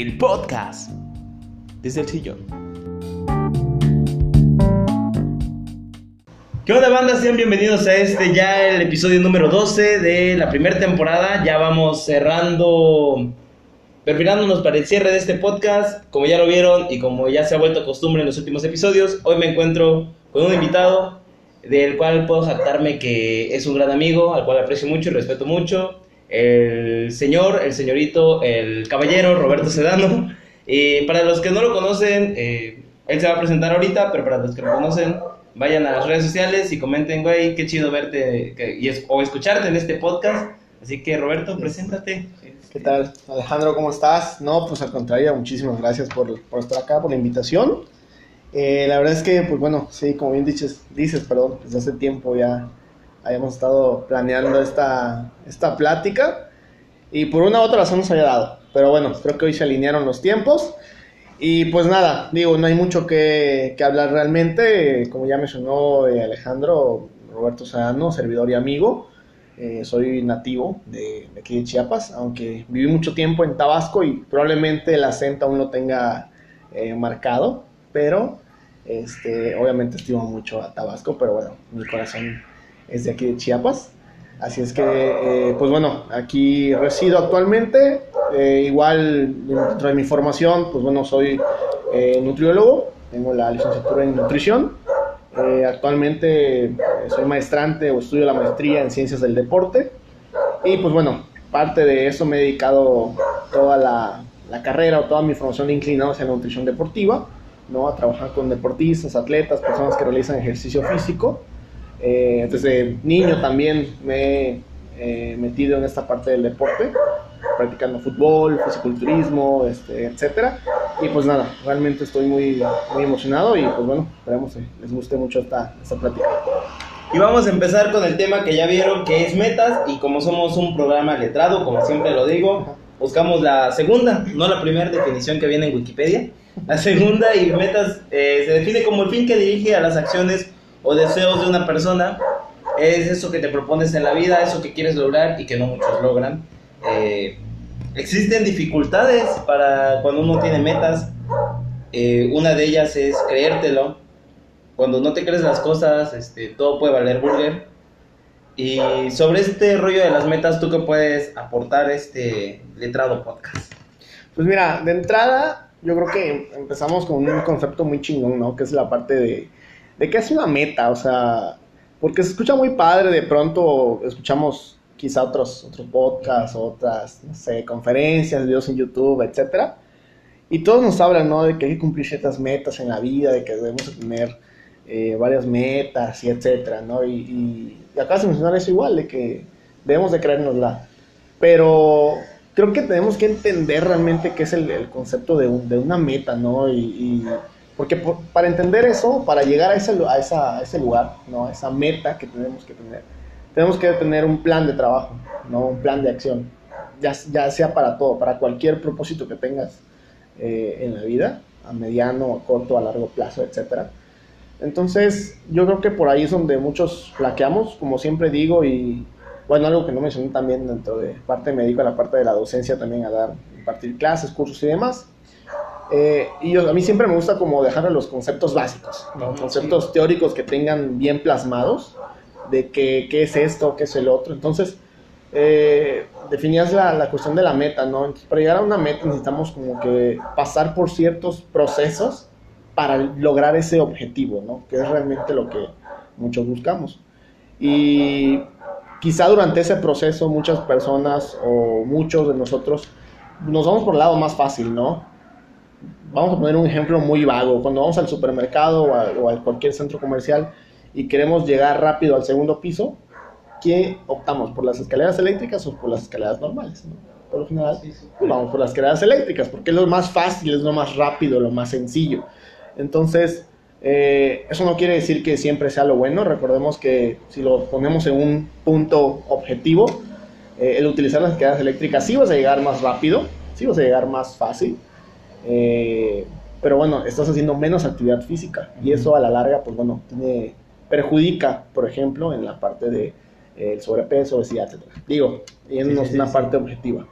el podcast desde el sillón. ¿Qué onda banda? Sean bienvenidos a este ya el episodio número 12 de la primera temporada. Ya vamos cerrando, perfilándonos para el cierre de este podcast. Como ya lo vieron y como ya se ha vuelto costumbre en los últimos episodios, hoy me encuentro con un invitado del cual puedo jactarme que es un gran amigo, al cual aprecio mucho y respeto mucho el señor, el señorito, el caballero Roberto Sedano. Y para los que no lo conocen, eh, él se va a presentar ahorita, pero para los que lo conocen, vayan a las redes sociales y comenten, güey, qué chido verte y o escucharte en este podcast. Así que Roberto, preséntate. ¿Qué tal? Alejandro, ¿cómo estás? No, pues al contrario, muchísimas gracias por, por estar acá, por la invitación. Eh, la verdad es que, pues bueno, sí, como bien dices, dices, perdón, desde hace tiempo ya habíamos estado planeando esta, esta plática y por una u otra razón nos había dado. Pero bueno, creo que hoy se alinearon los tiempos. Y pues nada, digo, no hay mucho que, que hablar realmente. Como ya mencionó eh, Alejandro, Roberto Sadano, servidor y amigo. Eh, soy nativo de, aquí de Chiapas, aunque viví mucho tiempo en Tabasco y probablemente el acento aún lo tenga eh, marcado, pero este, obviamente estimo mucho a Tabasco, pero bueno, mi corazón es de aquí de Chiapas. Así es que, eh, pues bueno, aquí resido actualmente. Eh, igual dentro de mi formación, pues bueno, soy eh, nutriólogo, tengo la licenciatura en nutrición. actualmente soy maestrante o estudio la maestría en ciencias del deporte. Y pues bueno, parte de eso me he dedicado toda la, carrera o toda mi formación inclinada hacia la nutrición deportiva, ¿no? A trabajar con deportistas, atletas, personas que realizan ejercicio físico. Eh, desde niño también me he eh, metido en esta parte del deporte, practicando fútbol, fisiculturismo, este, etcétera. Y pues nada, realmente estoy muy, muy emocionado y pues bueno, esperemos que les guste mucho esta, esta plática. Y vamos a empezar con el tema que ya vieron que es metas y como somos un programa letrado, como siempre lo digo, buscamos la segunda, no la primera definición que viene en Wikipedia. La segunda y metas eh, se define como el fin que dirige a las acciones o deseos de una persona, es eso que te propones en la vida, eso que quieres lograr y que no muchos logran. Eh, existen dificultades para cuando uno tiene metas. Eh, una de ellas es creértelo. Cuando no te crees las cosas, este, todo puede valer burger. Y sobre este rollo de las metas, ¿tú qué puedes aportar este letrado podcast? Pues mira, de entrada, yo creo que empezamos con un concepto muy chingón, ¿no? Que es la parte de de qué es una meta, o sea, porque se escucha muy padre, de pronto escuchamos quizá otros, otros podcasts, otras, no sé, conferencias, videos en YouTube, etcétera, y todos nos hablan, ¿no? De que hay que cumplir ciertas metas en la vida, de que debemos tener eh, varias metas y etcétera, ¿no? Y, y, acá se menciona eso igual, de que debemos de creérnosla, pero creo que tenemos que entender realmente qué es el, concepto de, de, una meta, ¿no? y porque para entender eso, para llegar a ese, a, esa, ese lugar, ¿no? a esa meta que tenemos que tener, tenemos que tener un plan de trabajo, ¿no? un plan de acción, ya, ya sea para todo, para cualquier propósito que tengas eh, en la vida, a mediano, a corto, a largo plazo, etc. Entonces, yo creo que por ahí es donde muchos flaqueamos, como siempre digo, y bueno, algo que no mencioné también dentro de parte médica, la parte de la docencia también a dar, impartir clases, cursos y demás eh, y a mí siempre me gusta como dejar los conceptos básicos, conceptos teóricos que tengan bien plasmados de qué, qué es esto, qué es el otro. Entonces, eh, definías la, la, cuestión de la meta, ¿no? para llegar a una meta necesitamos como que pasar por ciertos procesos para lograr ese objetivo, ¿no? Que es realmente lo que muchos buscamos. Y quizá durante ese proceso muchas personas o muchos de nosotros nos vamos por el lado más fácil, ¿no? Vamos a poner un ejemplo muy vago, cuando vamos al supermercado o a, cualquier centro comercial y queremos llegar rápido al segundo piso, ¿qué optamos? ¿Por las escaleras eléctricas o por las escaleras normales? Por lo general, pues vamos por las escaleras eléctricas, porque es lo más fácil, es lo más rápido, lo más sencillo. Entonces, eh, eso no quiere decir que siempre sea lo bueno. Recordemos que si lo ponemos en un punto objetivo, eh, el utilizar las escaleras eléctricas sí vas a llegar más rápido, sí vas a llegar más fácil, eh, pero bueno, estás haciendo menos actividad física y eso a la larga, pues bueno, tiene, perjudica, por ejemplo, en la parte de eh, sobrepeso, obesidad, etc. Digo, y es una parte objetiva.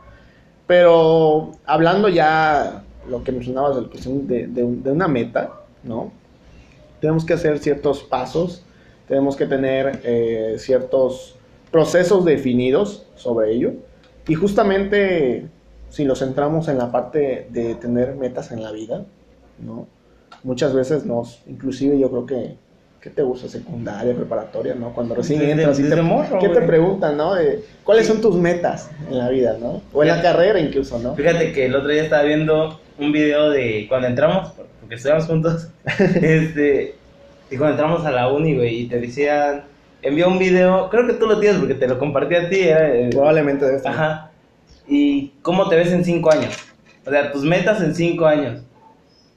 Pero hablando ya lo que mencionabas de, la cuestión de, de de una meta, ¿no? Tenemos que hacer ciertos pasos, tenemos que tener eh, ciertos procesos definidos sobre ello. Y justamente si nos centramos en la parte de tener metas en la vida, ¿no? Muchas veces nos, inclusive yo creo que, ¿qué te gusta? Secundaria, preparatoria, ¿no? Cuando recién Desde- entras y te, morro, ¿qué te preguntan, ¿no? De, ¿Cuáles Sí. son tus metas en la vida, ¿no? O en la carrera incluso, ¿no? Fíjate que el otro día estaba viendo un video de cuando entramos, porque estudiamos juntos, este, y cuando entramos a la uni, güey, y te decían, envió un video, creo que tú lo tienes porque te lo compartí a ti, era, eh, Probablemente debe estar. ajá, y cómo te ves en cinco años, o sea, tus metas en cinco años,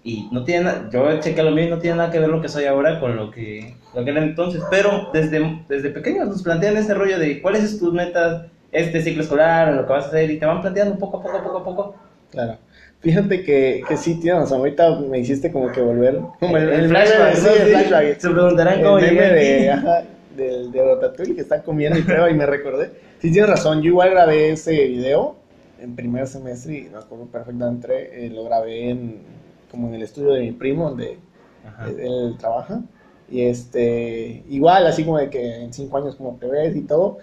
y no tiene nada, yo chequé lo mío y no tiene nada que ver lo que soy ahora con lo que, lo que era entonces, pero desde, desde pequeños nos plantean ese rollo de cuáles son tus metas, este ciclo escolar, o lo que vas a hacer, y te van planteando poco a poco, poco a poco. Claro. Fíjate que, que sí tienes razón. Ahorita me hiciste como que volver. Como el, El el flashback, sí, el flashback. Se preguntarán cómo llegué de, ajá, del de Ratatouille que está comiendo y prueba y me recordé. Sí tienes razón. Yo igual grabé ese video en primer semestre y me acuerdo perfectamente. eh, lo grabé en, como en el estudio de mi primo donde Ajá. él trabaja. Y este, igual, así como de que en cinco años como te ves y todo.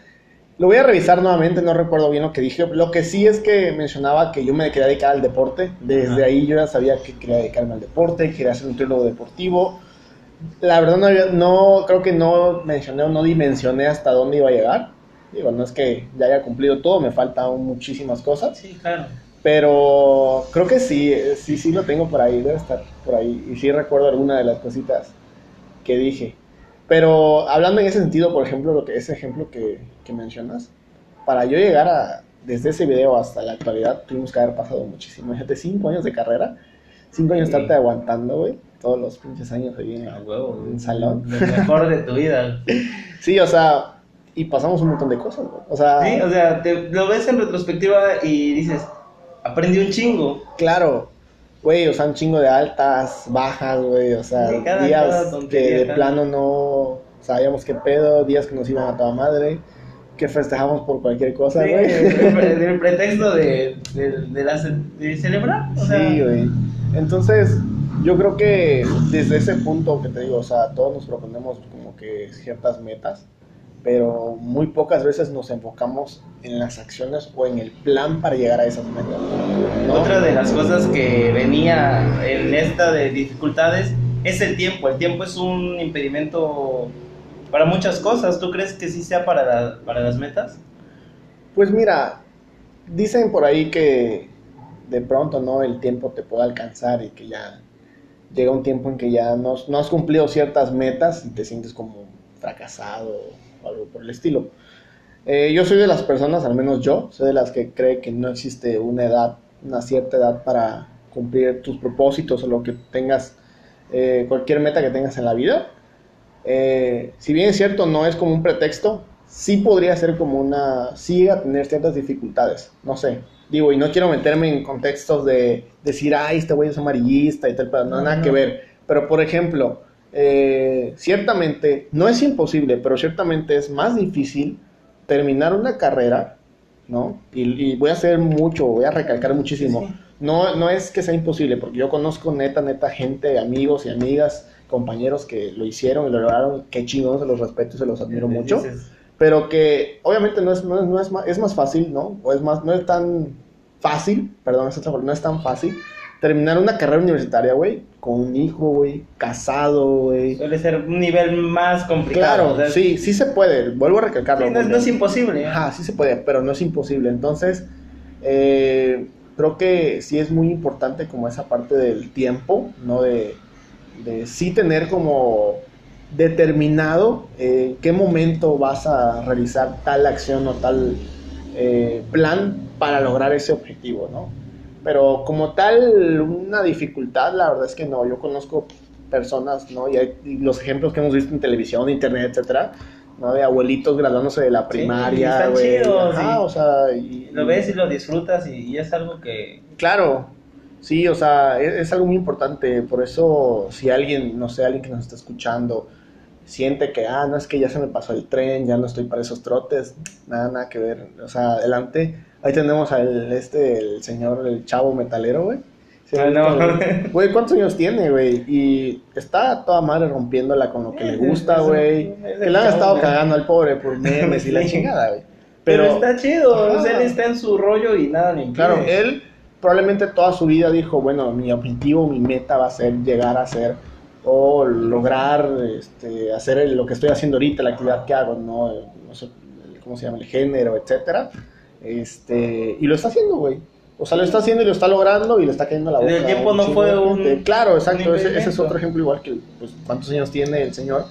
Lo voy a revisar nuevamente, no recuerdo bien lo que dije. Lo que sí es que mencionaba que yo me quería dedicar al deporte. Desde Ajá. ahí yo ya sabía que quería dedicarme al deporte, quería ser un teólogo deportivo. La verdad no, no creo que no mencioné o no dimensioné hasta dónde iba a llegar. Digo, no es que ya haya cumplido todo, me faltan muchísimas cosas. Sí, claro. Pero creo que sí, sí, sí lo tengo por ahí, debe estar por ahí. Y sí recuerdo alguna de las cositas que dije. Pero hablando en ese sentido, por ejemplo, lo que ese ejemplo que, que mencionas, para yo llegar a, desde ese video hasta la actualidad, tuvimos que haber pasado muchísimo. Fíjate, cinco años de carrera, cinco años Sí. estarte aguantando, güey, todos los pinches años ahí en A el huevo. en salón. Lo mejor de tu vida. Sí, o sea, y pasamos un montón de cosas, güey. O sea, Sí, o sea, te, lo ves en retrospectiva y dices, aprendí un chingo. Claro, güey, o sea, un chingo de altas, bajas, güey, o sea, Sí, cada- días cada que de cada- plano no sabíamos qué pedo, días que nos iban a toda madre, que festejamos por cualquier cosa, Sí, güey. el, pre- el pretexto de, de, de, la ce- de celebrar. O sea, Sí, güey. Entonces, yo creo que desde ese punto que te digo, o sea, todos nos proponemos como que ciertas metas, pero muy pocas veces nos enfocamos en las acciones o en el plan para llegar a esas metas. ¿no? Otra de las cosas que venía en esta de dificultades es el tiempo. El tiempo es un impedimento para muchas cosas. ¿Tú crees que sí sea para, la- para las metas? Pues mira, dicen por ahí que de pronto no el tiempo te puede alcanzar y que ya llega un tiempo en que ya no, no has cumplido ciertas metas y te sientes como fracasado o algo por el estilo. Eh, yo soy de las personas, al menos yo, soy de las que cree que no existe una edad, una cierta edad para cumplir tus propósitos o lo que tengas, eh, cualquier meta que tengas en la vida. Eh, si bien es cierto, no es como un pretexto, sí podría ser como una, sí a tener ciertas dificultades, no sé. Digo, y no quiero meterme en contextos de decir, ay, este güey es amarillista y tal, pero no, No, nada no. que ver. Pero, por ejemplo, eh, ciertamente, no es imposible, pero ciertamente es más difícil terminar una carrera, ¿no? Y, y voy a hacer mucho, voy a recalcar muchísimo. Sí. No, no es que sea imposible, porque yo conozco neta, neta gente, amigos y amigas, compañeros que lo hicieron y lo lograron, qué chingón, se los respeto y se los admiro mucho, Dices, pero que obviamente no es, no es, no es, más, es más fácil, ¿no? O es más, no es tan fácil, perdón, es otra palabra, no es tan fácil terminar una carrera universitaria, güey, con un hijo, güey, casado, güey. Suele ser un nivel más complicado. Claro, o sea, sí, sí se puede, vuelvo a recalcarlo. sí, no, es- no es imposible. Ajá, sí se puede, pero no es imposible. Entonces, eh, creo que sí es muy importante como esa parte del tiempo, ¿no? De, de sí tener como determinado eh, qué momento vas a realizar tal acción o tal eh, plan para lograr ese objetivo, ¿no? Pero como tal, una dificultad, la verdad es que no. Yo conozco personas, ¿no? Y, hay- y los ejemplos que hemos visto en televisión, internet, etcétera, ¿no? De abuelitos graduándose de la primaria, están güey. chidos, Ajá, o sea, y- Lo ves y lo disfrutas y, y es algo que... Claro, sí, o sea, es, es algo muy importante. Por eso, si alguien, no sé, alguien que nos está escuchando, siente que, ah, no es que ya se me pasó el tren, ya no estoy para esos trotes, nada, nada que ver. O sea, adelante, ahí tenemos al, este, el señor, el chavo metalero, güey. Ah, no. Güey, ¿cuántos años tiene, güey? Y está toda madre rompiéndola con lo que le gusta, güey. Que le han estado cagando al pobre por memes y la chingada, güey. Pero, está chido, o sea, él está en su rollo y nada le impide. Claro, él probablemente toda su vida dijo, bueno, mi objetivo, mi meta va a ser llegar a ser o lograr este, hacer lo que estoy haciendo ahorita, la actividad que hago, no, no sé cómo se llama, el género, etcétera. Este, y lo está haciendo, güey. O sea, lo está haciendo y lo está logrando y le está cayendo la boca. El tiempo no fue un-. Claro, exacto. un Ese, ese es otro ejemplo igual que, pues, cuántos años tiene el señor.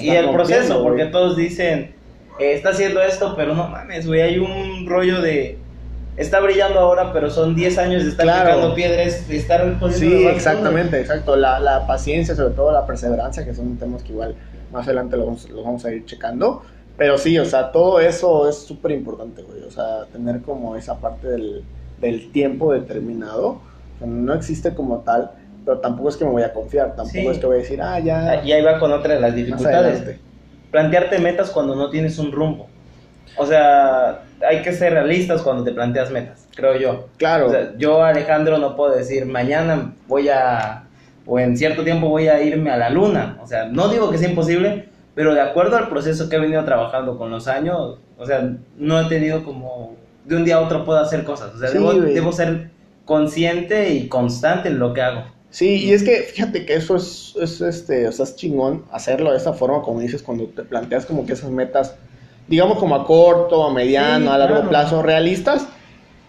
Y, el proceso, porque todos dicen, eh, está haciendo esto, pero no mames, güey, hay un rollo de... Está brillando ahora, pero son 10 años de estar Claro. picando piedras, de estar poniendo Sí, exactamente, exacto. La, la paciencia, sobre todo la perseverancia, que son temas que igual más adelante los, vamos- los vamos a ir checando. Pero sí, o sea, todo eso es súper importante, güey. O sea, tener como esa parte del, del tiempo determinado. O sea, no existe como tal, pero tampoco es que me voy a confiar. Tampoco Sí. es que voy a decir, ah, ya. cosas. Y ahí va con otra de las dificultades. Plantearte metas cuando no tienes un rumbo. O sea, hay que ser realistas cuando te planteas metas, creo yo. Claro. O sea, yo, Alejandro, no puedo decir mañana voy a, o en cierto tiempo voy a irme a la luna. O sea, no digo que sea imposible, pero de acuerdo al proceso que he venido trabajando con los años, o sea, no he tenido como de un día a otro puedo hacer cosas. O sea, Sí, debo, debo ser consciente y constante en lo que hago. Sí, y es que fíjate que eso es, es, este, o sea, es chingón hacerlo de esa forma, como dices, cuando te planteas como que esas metas, digamos como a corto, a mediano, Sí, a largo claro. plazo, realistas,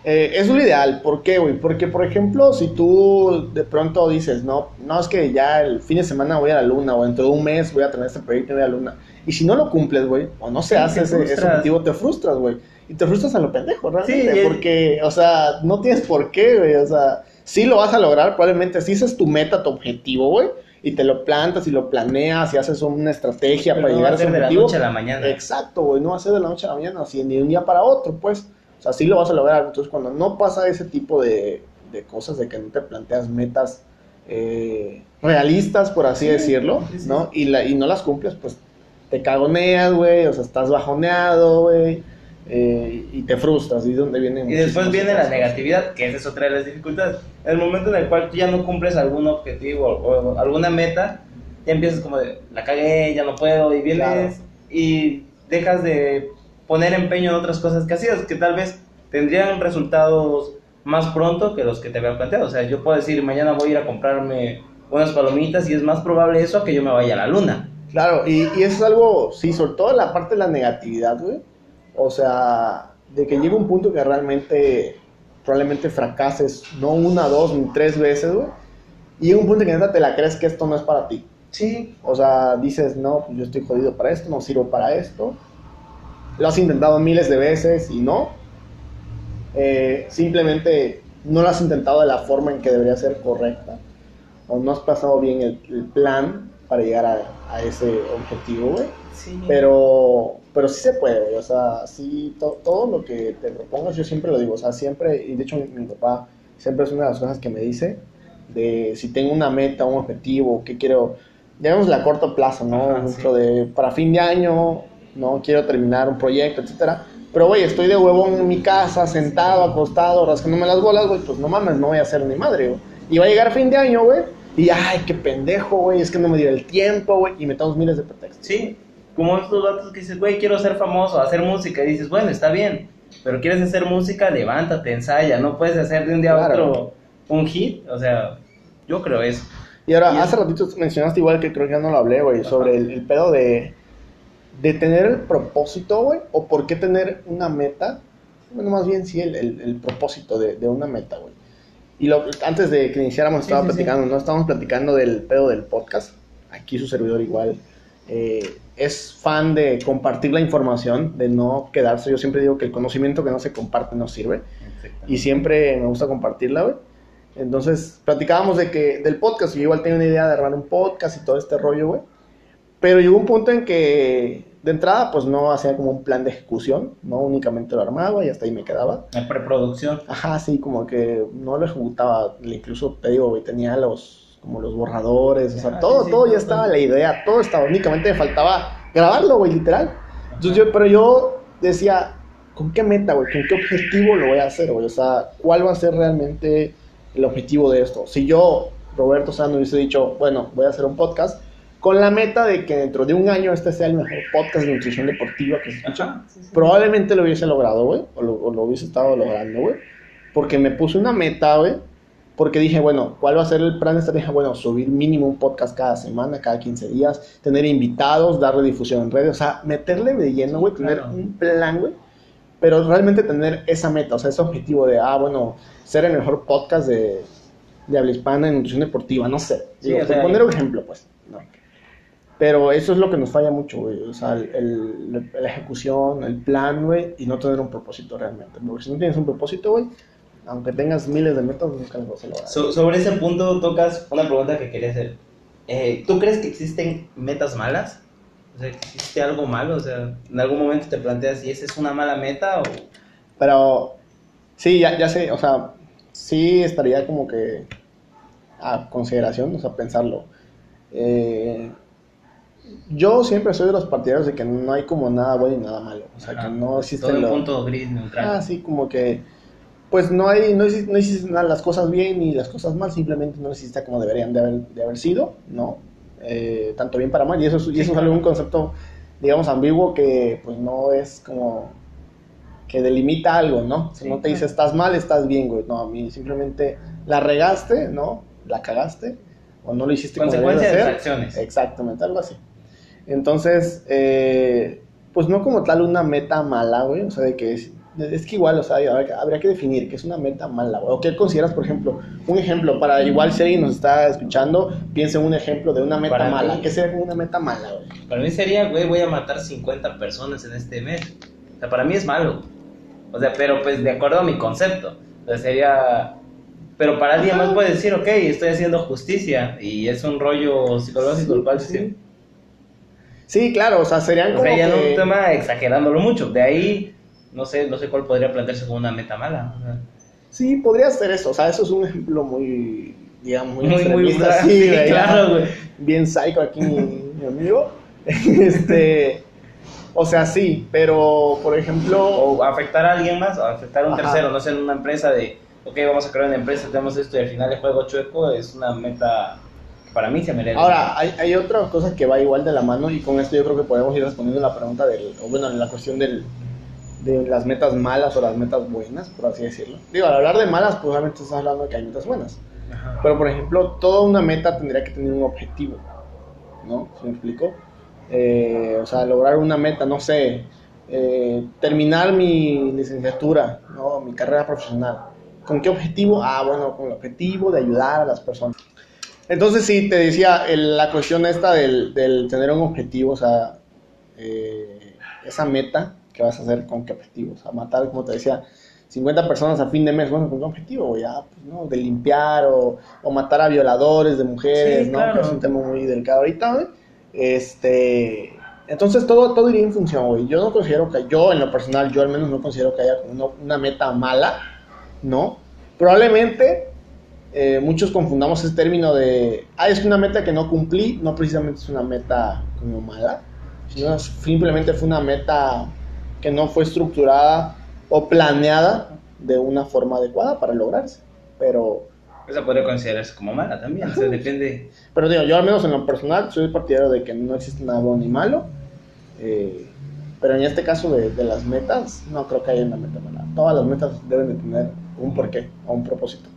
eh, es lo ideal. ¿Por qué, güey? Porque, por ejemplo, si tú de pronto dices, no, no, es que ya el fin de semana voy a la luna, o dentro de un mes voy a tener este proyecto y voy a la luna, y si no lo cumples, güey, o no se Sí, hace ese, objetivo, te frustras, güey. Y te frustras a lo pendejo, realmente, Sí, porque, o sea, no tienes por qué, güey, o sea, sí lo vas a lograr, probablemente, si esa es tu meta, tu objetivo, güey, y te lo plantas y lo planeas y haces una estrategia Pero para no llegar va a ese ser de la objetivo. noche a la mañana. Exacto, güey, no va a ser de la noche a la mañana, así, ni de un día para otro, pues, o sea, sí lo vas a lograr, entonces cuando no pasa ese tipo de, de cosas, de que no te planteas metas eh, realistas, por así Sí, decirlo, sí, sí, ¿no? Y, la, y no las cumples, pues, te cagoneas, güey, o sea, estás bajoneado, güey, eh, y te frustras, y es donde Y después viene la negatividad, que esa es otra de las dificultades. El momento en el cual tú ya no cumples algún objetivo o, alguna meta, ya empiezas como de, la cagué, ya no puedo, y vienes Claro. y dejas de poner empeño en otras cosas que hacías, que tal vez tendrían resultados más pronto que los que te habían planteado. O sea, yo puedo decir, mañana voy a ir a comprarme unas palomitas y es más probable eso a que yo me vaya a la luna. Claro, y, y eso es algo, sí, sobre todo la parte de la negatividad, güey. O sea, de que llega un punto que realmente probablemente fracases, no una, dos, ni tres veces, güey. Y llega un punto que neta te la crees que esto no es para ti. Sí, O sea, dices, no, pues yo estoy jodido para esto, no sirvo para esto. Lo has intentado miles de veces y no. Eh, simplemente no lo has intentado de la forma en que debería ser correcta. O no has pasado bien el, el plan para llegar a, a ese objetivo, güey. sí. Pero, pero sí se puede, güey. O sea, sí, to- todo lo que te propongas, yo siempre lo digo. O sea, siempre, y de hecho mi, mi papá siempre es una de las cosas que me dice, de si tengo una meta, un objetivo, que quiero, llamémosle a corto plazo, ¿no? Ajá, de, para fin de año, ¿no? Quiero terminar un proyecto, etcétera. Pero, güey, estoy de huevón en mi casa, sentado, acostado, rascándome las bolas, güey, pues no mames, no voy a hacer ni madre, güey. Y va a llegar fin de año, güey, y ay, qué pendejo, güey, es que no me dio el tiempo, güey, y metamos miles de pretextos. Sí, como estos datos que dices, güey, quiero ser famoso, hacer música, y dices, bueno, está bien, pero quieres hacer música, levántate, ensaya, no puedes hacer de un día a Claro. otro un hit, o sea, yo creo eso. Y ahora, Y hace ratito mencionaste igual que creo que ya no lo hablé, güey, sobre el, el pedo de, de tener el propósito, güey, o por qué tener una meta. Bueno, más bien sí, el, el- el propósito de, de una meta, güey. Y lo, antes de que iniciáramos, estaba sí, sí. platicando, ¿no? Estábamos platicando del pedo del podcast. Aquí su servidor igual eh, es fan de compartir la información, de no quedarse. Yo siempre digo que el conocimiento que no se comparte no sirve y siempre me gusta compartirla, güey. Entonces, platicábamos de que del podcast, yo igual tenía una idea de armar un podcast y todo este rollo, güey. Pero llegó un punto en que de entrada pues no hacía como un plan de ejecución, no únicamente lo armaba y hasta ahí me quedaba. La preproducción. Ajá, sí, como que no lo ejecutaba, incluso te digo, güey, tenía los como los borradores, o sea, Ah, todo, sí, sí, todo ya todo. estaba la idea, todo estaba, únicamente me faltaba grabarlo, güey, literal. Entonces yo, pero yo decía, ¿con qué meta, güey? ¿Con qué objetivo lo voy a hacer, güey? O sea, ¿cuál va a ser realmente el objetivo de esto? Si yo, Roberto Sano, hubiese dicho, bueno, voy a hacer un podcast con la meta de que dentro de un año este sea el mejor podcast de nutrición deportiva que se escucha, sí, sí. probablemente lo hubiese logrado, güey, o o lo hubiese estado logrando, güey, porque me puse una meta, güey, porque dije, bueno, ¿cuál va a ser el plan de estrategia? Bueno, subir mínimo un podcast cada semana, cada 15 días, tener invitados, darle difusión en redes, o sea, meterle de lleno, güey, tener claro. un plan, güey, pero realmente tener esa meta, o sea, ese objetivo de, ah, bueno, ser el mejor podcast de, de habla hispana en nutrición deportiva, no sé, Sí, digo, o por sea, poner un ejemplo, pues, no. Pero eso es lo que nos falla mucho, güey. O sea, el- el- la ejecución, el plan, güey, y no tener un propósito realmente. Porque si no tienes un propósito, güey, aunque tengas miles de metas, nunca las vas a lograr. So- sobre ese punto tocas una pregunta que quería hacer. Eh, ¿Tú crees que existen metas malas? O sea, ¿existe algo malo? O sea, ¿en algún momento te planteas si esa es una mala meta o...? Pero sí, ya, ya sé, o sea, sí estaría como que a consideración, o sea, pensarlo. Eh, yo siempre soy de los partidarios de que no hay como nada bueno y nada malo. O sea, que no existe Todo lo- punto gris, neutral. Ah, sí, como que, pues no hay, no existen, no existen las cosas bien ni las cosas mal, simplemente no existe como deberían de haber, de haber sido, ¿no? Eh, tanto bien para mal, y eso, es- y eso es algún concepto, digamos, ambiguo que pues no es como que delimita algo, ¿no? Si Sí, no te dice estás mal, estás bien, güey, no, a mí simplemente la regaste, ¿no? La cagaste, o no lo hiciste como debías Consecuencia de hacer. acciones. Exactamente, algo así. Entonces, eh, pues no como tal una meta mala, güey. O sea, de que es, que igual, o sea, habría, habría que definir qué es una meta mala, güey. O qué consideras, por ejemplo, un ejemplo para igual si alguien nos está escuchando, piensa en un ejemplo de una meta Para mala. mí- ¿Qué sería una meta mala, güey? Para mí sería, güey, voy a matar 50 personas en este mes. O sea, para mí es malo. O sea, pero pues de acuerdo a mi concepto. O sea, sería... Pero para alguien más puede decir, ok, estoy haciendo justicia. Y es un rollo psicológico Sí. sí. Sí, claro, o sea, serían O como sea, ya no un tema exagerándolo mucho. De ahí, no sé, no sé cuál podría plantearse como una meta mala. O sea, Sí, podría ser eso. O sea, eso es un ejemplo muy, digamos, muy, muy, muy, extremista, sí, claro, güey. bien psycho aquí mi, mi amigo. Este, o sea, sí, pero por ejemplo, O afectar a alguien más, o afectar a un Ajá. tercero, no sé, en una empresa de, ok, vamos a crear una empresa, tenemos esto y al final el juego chueco, es una meta para mí se merece. ahora hay, hay otra cosa que va igual de la mano y con esto yo creo que podemos ir respondiendo la pregunta del, o bueno, en la cuestión del, de las metas malas o las metas buenas, por así decirlo. Digo, al hablar de malas, pues obviamente estás hablando de que hay metas buenas. Ajá. Pero, por ejemplo, toda una meta tendría que tener un objetivo, ¿no? ¿Se me explico? Eh, o sea, lograr una meta, no sé, eh, terminar mi licenciatura, ¿no? Mi carrera profesional. ¿Con qué objetivo? Ah, bueno, con el objetivo de ayudar a las personas. Entonces, sí, te decía, el- la cuestión esta del, del tener un objetivo, o sea, eh, esa meta que vas a hacer con qué objetivo, o sea, matar, como te decía, 50 personas a fin de mes, bueno, con qué objetivo, ya, pues, ¿no? De limpiar o, o matar a violadores de mujeres, Sí, ¿no? claro. Que es un tema muy delicado ahorita. Este, entonces todo, todo iría en función, güey. Yo no considero que, yo en lo personal, yo al menos no considero que haya una, una meta mala, ¿no? Probablemente eh, muchos confundamos ese término de, ah, es una meta que no cumplí, no precisamente es una meta como mala, sino simplemente fue una meta que no fue estructurada o planeada de una forma adecuada para lograrse. Pero, Esa podría considerarse como mala también, o sea, depende. pero digo, yo al menos en lo personal soy partidario de que no existe nada bueno ni malo. eh, pero en este caso de, de las metas, no creo que haya una meta mala. Todas las metas deben de tener un porqué o un propósito.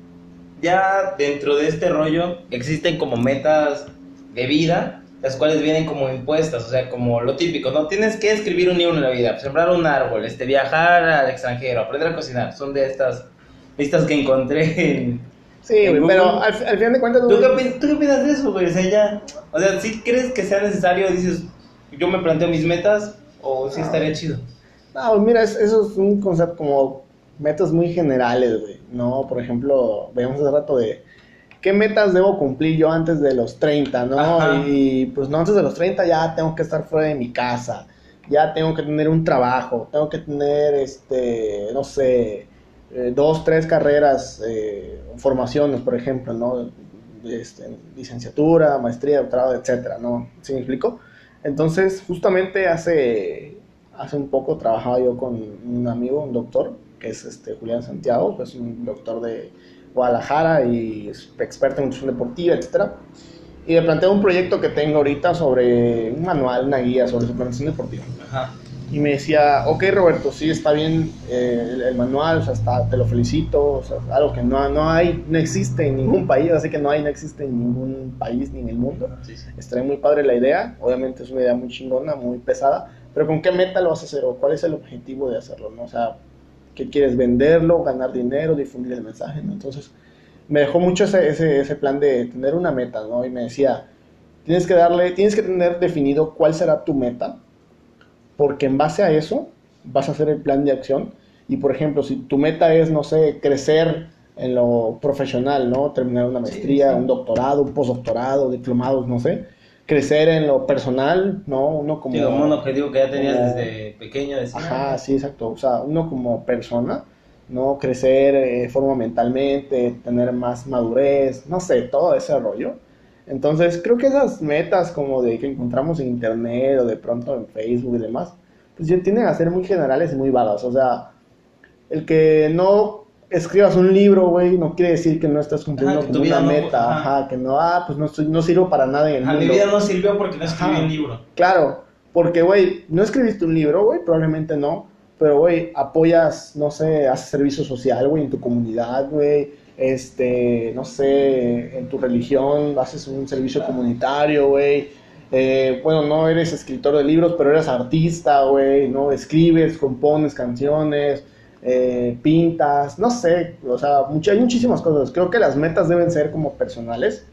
Ya dentro de este rollo existen como metas de vida, las cuales vienen como impuestas, o sea, como lo típico, ¿no? Tienes que escribir un libro en la vida, sembrar un árbol, este, viajar al extranjero, aprender a cocinar, son de estas listas que encontré en... Sí, En pero al, al final de cuentas... ¿Tú qué, güey, opin- tú qué opinas de eso, güey? O sea, ya, o sea, ¿sí crees que sea necesario, dices, yo me planteo mis metas, o sí estaría chido? No, mira, es- eso es un concepto como metas muy generales, güey. No, por ejemplo, veíamos hace rato de qué metas debo cumplir yo antes de los 30, ¿no? Ajá. Y pues no, antes de los 30 ya tengo que estar fuera de mi casa, ya tengo que tener un trabajo, tengo que tener, este, no sé, eh, dos, tres carreras, eh, formaciones, por ejemplo, ¿no? este, licenciatura, maestría, doctorado, etcétera, ¿no? ¿Sí me explico? Entonces, justamente hace, hace un poco trabajaba yo con un amigo, un doctor, que es este Julián Santiago, que es un doctor de Guadalajara y es experto en nutrición deportiva, etcétera. Y le planteé un proyecto que tengo ahorita sobre un manual, una guía sobre suplementación deportiva. Ajá. Y me decía, ok Roberto, sí, está bien eh, el, el manual, o sea, está, te lo felicito, o sea, algo que no, no hay, no existe en ningún país, así que no hay, no existe en ningún país ni en el mundo. Sí, sí. Estaría muy padre la idea, obviamente es una idea muy chingona, muy pesada, pero ¿con qué meta lo vas a hacer o cuál es el objetivo de hacerlo? ¿no? O sea, ¿qué quieres venderlo, ganar dinero, difundir el mensaje? ¿no? Entonces, me dejó mucho ese, ese, ese plan de tener una meta, ¿no? Y me decía, tienes que darle, tienes que tener definido cuál será tu meta, porque en base a eso vas a hacer el plan de acción. Y por ejemplo, si tu meta es, no sé, crecer en lo profesional, ¿no? Terminar una maestría, Sí, sí. un doctorado, un postdoctorado, diplomados, no sé. Crecer en lo personal, ¿no? Uno como... Sí, como un objetivo que ya tenías como- desde pequeño. Decir, Ajá, sí, exacto. O sea, uno como persona, ¿no? Crecer eh, forma mentalmente, tener más madurez, no sé, todo ese rollo. Entonces, creo que esas metas como de que encontramos en internet o de pronto en Facebook y demás, pues ya tienden a ser muy generales y muy vagas. O sea, el que no escribas un libro, güey, no quiere decir que no estás cumpliendo Ajá, con una no- meta. ajá. Ajá. que no, ah, pues no, estoy- no sirvo para nada en el Ajá, mi mundo. vida no sirvió porque no escribí un libro. Claro, porque, güey, no escribiste un libro, güey, probablemente no, pero, güey, apoyas, no sé, haces servicio social, güey, en tu comunidad, güey, este, no sé, en tu religión, haces un servicio comunitario, güey, eh, bueno, no eres escritor de libros, pero eres artista, güey, ¿no? Escribes, compones canciones, eh, pintas, no sé, o sea, hay muchísimas cosas. Creo que las metas deben ser como personales,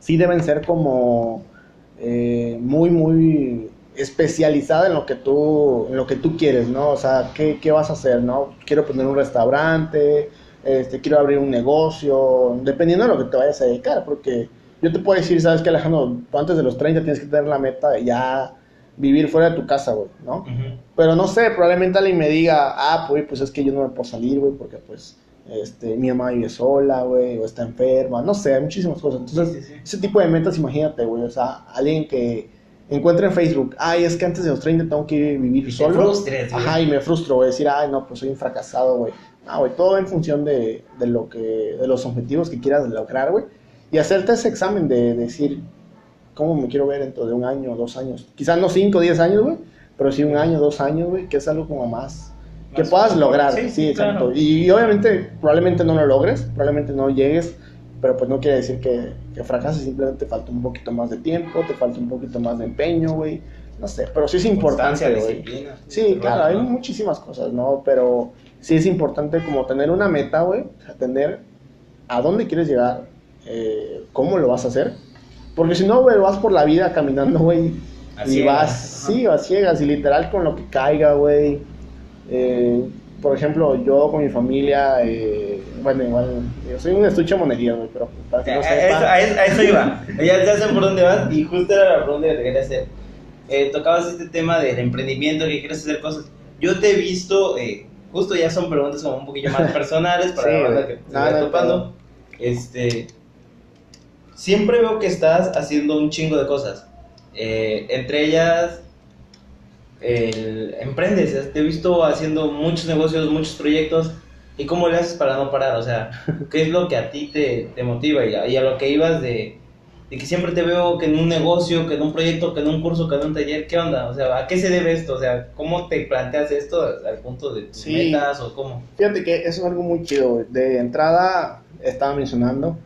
sí deben ser como eh, muy, muy especializada en lo que tú, en lo que tú quieres, ¿no? O sea, ¿qué, qué vas a hacer, no? Quiero poner un restaurante, este, quiero abrir un negocio, dependiendo de lo que te vayas a dedicar, porque yo te puedo decir, ¿sabes qué, Alejandro? Antes de los 30 tienes que tener la meta ya vivir fuera de tu casa, güey, ¿no? Ujú. Pero no sé, probablemente alguien me diga, ah, pues, pues es que yo no me puedo salir, güey, porque pues este, mi mamá vive sola, güey, o está enferma, no sé, hay muchísimas cosas. Entonces, Sí, sí, sí. ese tipo de metas, imagínate, güey, o sea, alguien que encuentre en Facebook, ay, es que antes de los 30 tengo que vivir Y te solo. frustres, güey. Ajá, y me frustro, güey, decir, ay, no, pues soy un fracasado, güey. No, güey, todo en función de, de lo que, de los objetivos que quieras lograr, güey. Y hacerte ese examen de decir, ¿cómo me quiero ver dentro de un año, dos años? Quizás no cinco, diez años, güey, pero sí un año, dos años, güey, que es algo como más que Más puedas lograr. Sí, Sí, sí, exacto. claro. Y, y obviamente, probablemente no lo logres, probablemente no llegues, pero pues no quiere decir que, que fracases, simplemente te falta un poquito más de tiempo, te falta un poquito más de empeño, güey. No sé, pero sí es importante, güey. Sí, claro, hay muchísimas cosas, ¿no? Pero sí es importante como tener una meta, güey, atender a dónde quieres llegar, eh, cómo lo vas a hacer. Porque si no, güey, vas por la vida caminando, güey, y ciegas, vas, ajá. sí, vas ciegas y literal con lo que caiga, güey. Eh, por ejemplo, yo con mi familia, eh, bueno, igual, yo soy un estuche monería, güey, pero para que A, no a sepan. eso, a eso- a eso iba. Ya, ya sé por dónde vas y justo era la pregunta que te quería hacer. Eh, tocabas este tema del emprendimiento, que quieres hacer cosas. Yo te he visto, eh, justo ya son preguntas como un poquillo más personales para Sí, la banda que te No, no, topando. Este, siempre veo que estás haciendo un chingo de cosas. Eh, entre ellas, el, emprendes. Te he visto haciendo muchos negocios, muchos proyectos. ¿Y cómo le haces para no parar? O sea, ¿qué es lo que a ti te, te motiva? Y a, y a lo que ibas de, de que siempre te veo que en un negocio, que en un proyecto, que en un curso, que en un taller. ¿Qué onda? O sea, ¿a qué se debe esto? O sea, ¿cómo te planteas esto al punto de tus Sí. metas o cómo? Fíjate que eso es algo muy chido. De entrada, estaba mencionando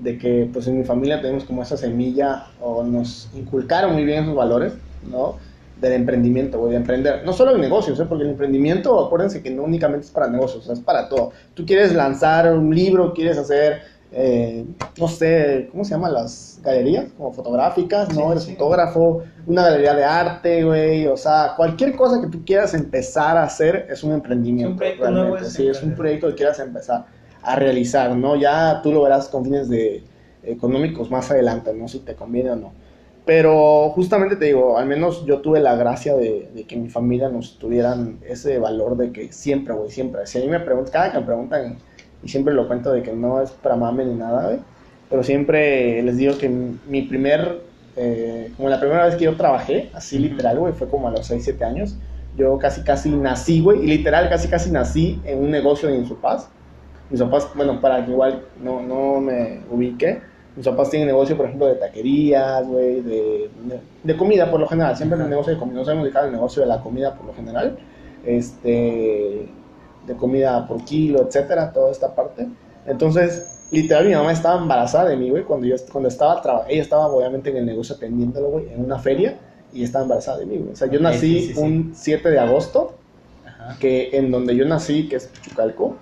de que pues en mi familia tenemos como esa semilla o nos inculcaron muy bien esos valores, ¿no? Del emprendimiento, güey, de emprender. No solo en negocios, ¿eh? Porque el emprendimiento, acuérdense que no únicamente es para negocios, o sea, es para todo. Tú quieres lanzar un libro, quieres hacer, eh, no sé, ¿cómo se llaman las galerías? Como fotográficas, ¿no? Sí, Eres sí. fotógrafo, una galería de arte, güey, o sea, cualquier cosa que tú quieras empezar a hacer es un emprendimiento. Es un proyecto realmente. nuevo, Sí, es un proyecto que quieras empezar a realizar, ¿no? Ya tú lo verás con fines de económicos más adelante, ¿no? Si te conviene o no. Pero justamente te digo, al menos yo tuve la gracia de, de que mi familia nos tuvieran ese valor de que siempre, güey, siempre. Si a mí me preguntan, cada que me preguntan, y siempre lo cuento de que no es para mame ni nada, güey. pero siempre les digo que mi primer, eh, como la primera vez que yo trabajé, así literal, güey, fue como a los 6, 7 años. Yo casi, casi nací, güey, y literal, casi, casi nací en un negocio de Insupaz. Mis papás, bueno, para que igual no, no me ubique, mis papás tienen negocio, por ejemplo, de taquerías, güey, de, de, comida por lo general. Siempre en el negocio de comida, no se han dedicado al negocio de la comida por lo general. Este, de comida por kilo, etcétera, toda esta parte. Entonces, literal, mi mamá estaba embarazada de mí, güey, cuando yo cuando estaba, ella estaba obviamente en el negocio atendiéndolo, güey, en una feria, y estaba embarazada de mí, güey. O sea, yo nací un 7 de agosto, que en donde yo nací, que es Chucalco,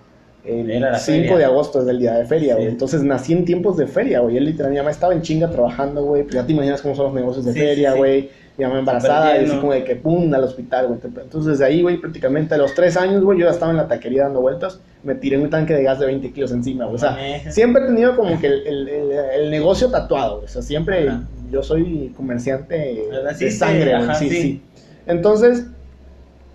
el 5 de agosto es el día de feria, güey. Entonces nací en tiempos de feria, güey. Él literal, mi mamá estaba en chinga trabajando, güey. Pues ya te imaginas cómo son los negocios de feria, güey. Mi mamá embarazada, y así como de que pum, al hospital, güey. Entonces desde ahí, güey, prácticamente a los 3 años, güey, yo ya estaba en la taquería dando vueltas. Me tiré un tanque de gas de 20 kilos encima, güey. O sea, siempre he tenido como que el, el, negocio tatuado, güey. O sea, siempre yo soy comerciante de sangre, güey. Sí, sí. Entonces,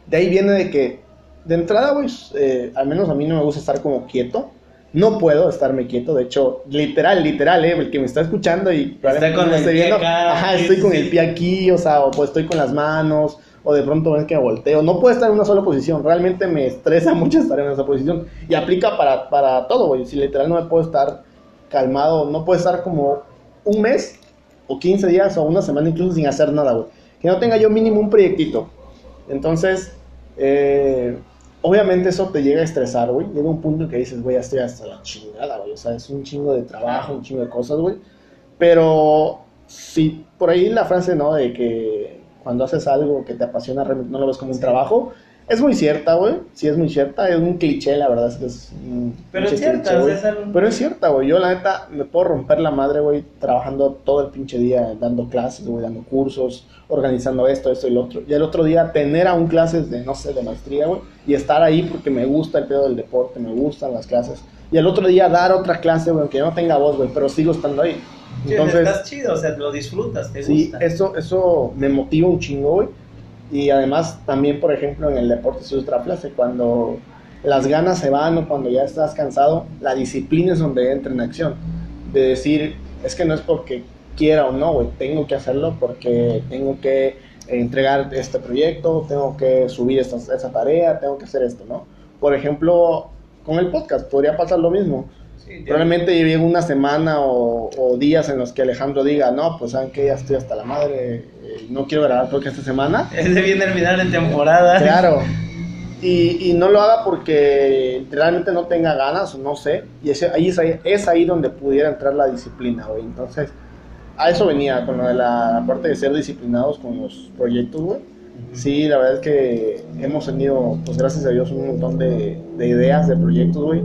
de ahí viene de que de entrada, güey, eh, al menos a mí no me gusta estar como quieto. No puedo estarme quieto, de hecho, literal, literal, eh, el que me está escuchando y está con el pie acá, ajá, estoy con el pie aquí, o sea, o pues estoy con las manos, o de pronto ven que me volteo. No puedo estar en una sola posición, realmente me estresa mucho estar en esa posición. Y aplica para, para todo, güey. Si literal no me puedo estar calmado, no puedo estar como un mes, o 15 días, o una semana incluso sin hacer nada, güey. Que no tenga yo mínimo un proyectito. Entonces, eh obviamente eso te llega a estresar, güey. Llega un punto en que dices, güey, ya estoy hasta la chingada, güey. O sea, es un chingo de trabajo, un chingo de cosas, güey. Pero si por ahí la frase, ¿no? De que cuando haces algo que te apasiona, no lo ves como un trabajo. Es muy cierta, güey. Sí, es muy cierta. Es un cliché, la verdad es que es un Pero es cierta, güey. Pero es cierta, güey. Yo, la neta, me puedo romper la madre, güey, trabajando todo el pinche día, dando clases, güey, dando cursos, organizando esto, esto y lo otro. Y el otro día tener aún clases de, no sé, de maestría, güey, y estar ahí porque me gusta el pedo del deporte, me gustan las clases. Y el otro día dar otra clase, güey, aunque yo no tenga voz, güey, pero sigo estando ahí. Entonces, estás chido, o sea, lo disfrutas, te sí, eso, eso me motiva un chingo, güey. Y además también, por ejemplo, en el deporte se ultraflase, cuando las ganas se van o cuando ya estás cansado, la disciplina es donde entra en acción. De decir, es que no es porque quiera o no, güey, tengo que hacerlo porque tengo que entregar este proyecto, tengo que subir esta, esa tarea, tengo que hacer esto, ¿no? Por ejemplo, con el podcast podría pasar lo mismo. Probablemente llegue una semana o, días en los que Alejandro diga, no, pues saben que ya estoy hasta la madre, eh, no quiero grabar porque esta semana. Es de bien terminar la temporada. Claro. Y, y, no lo haga porque realmente no tenga ganas, o no sé. Y ese, ahí es, ahí es ahí donde pudiera entrar la disciplina, güey. Entonces, a eso venía, con lo de la parte de ser disciplinados con los proyectos, güey. Sí, la verdad es que hemos tenido, pues gracias a Dios, un montón de, de ideas, de proyectos, güey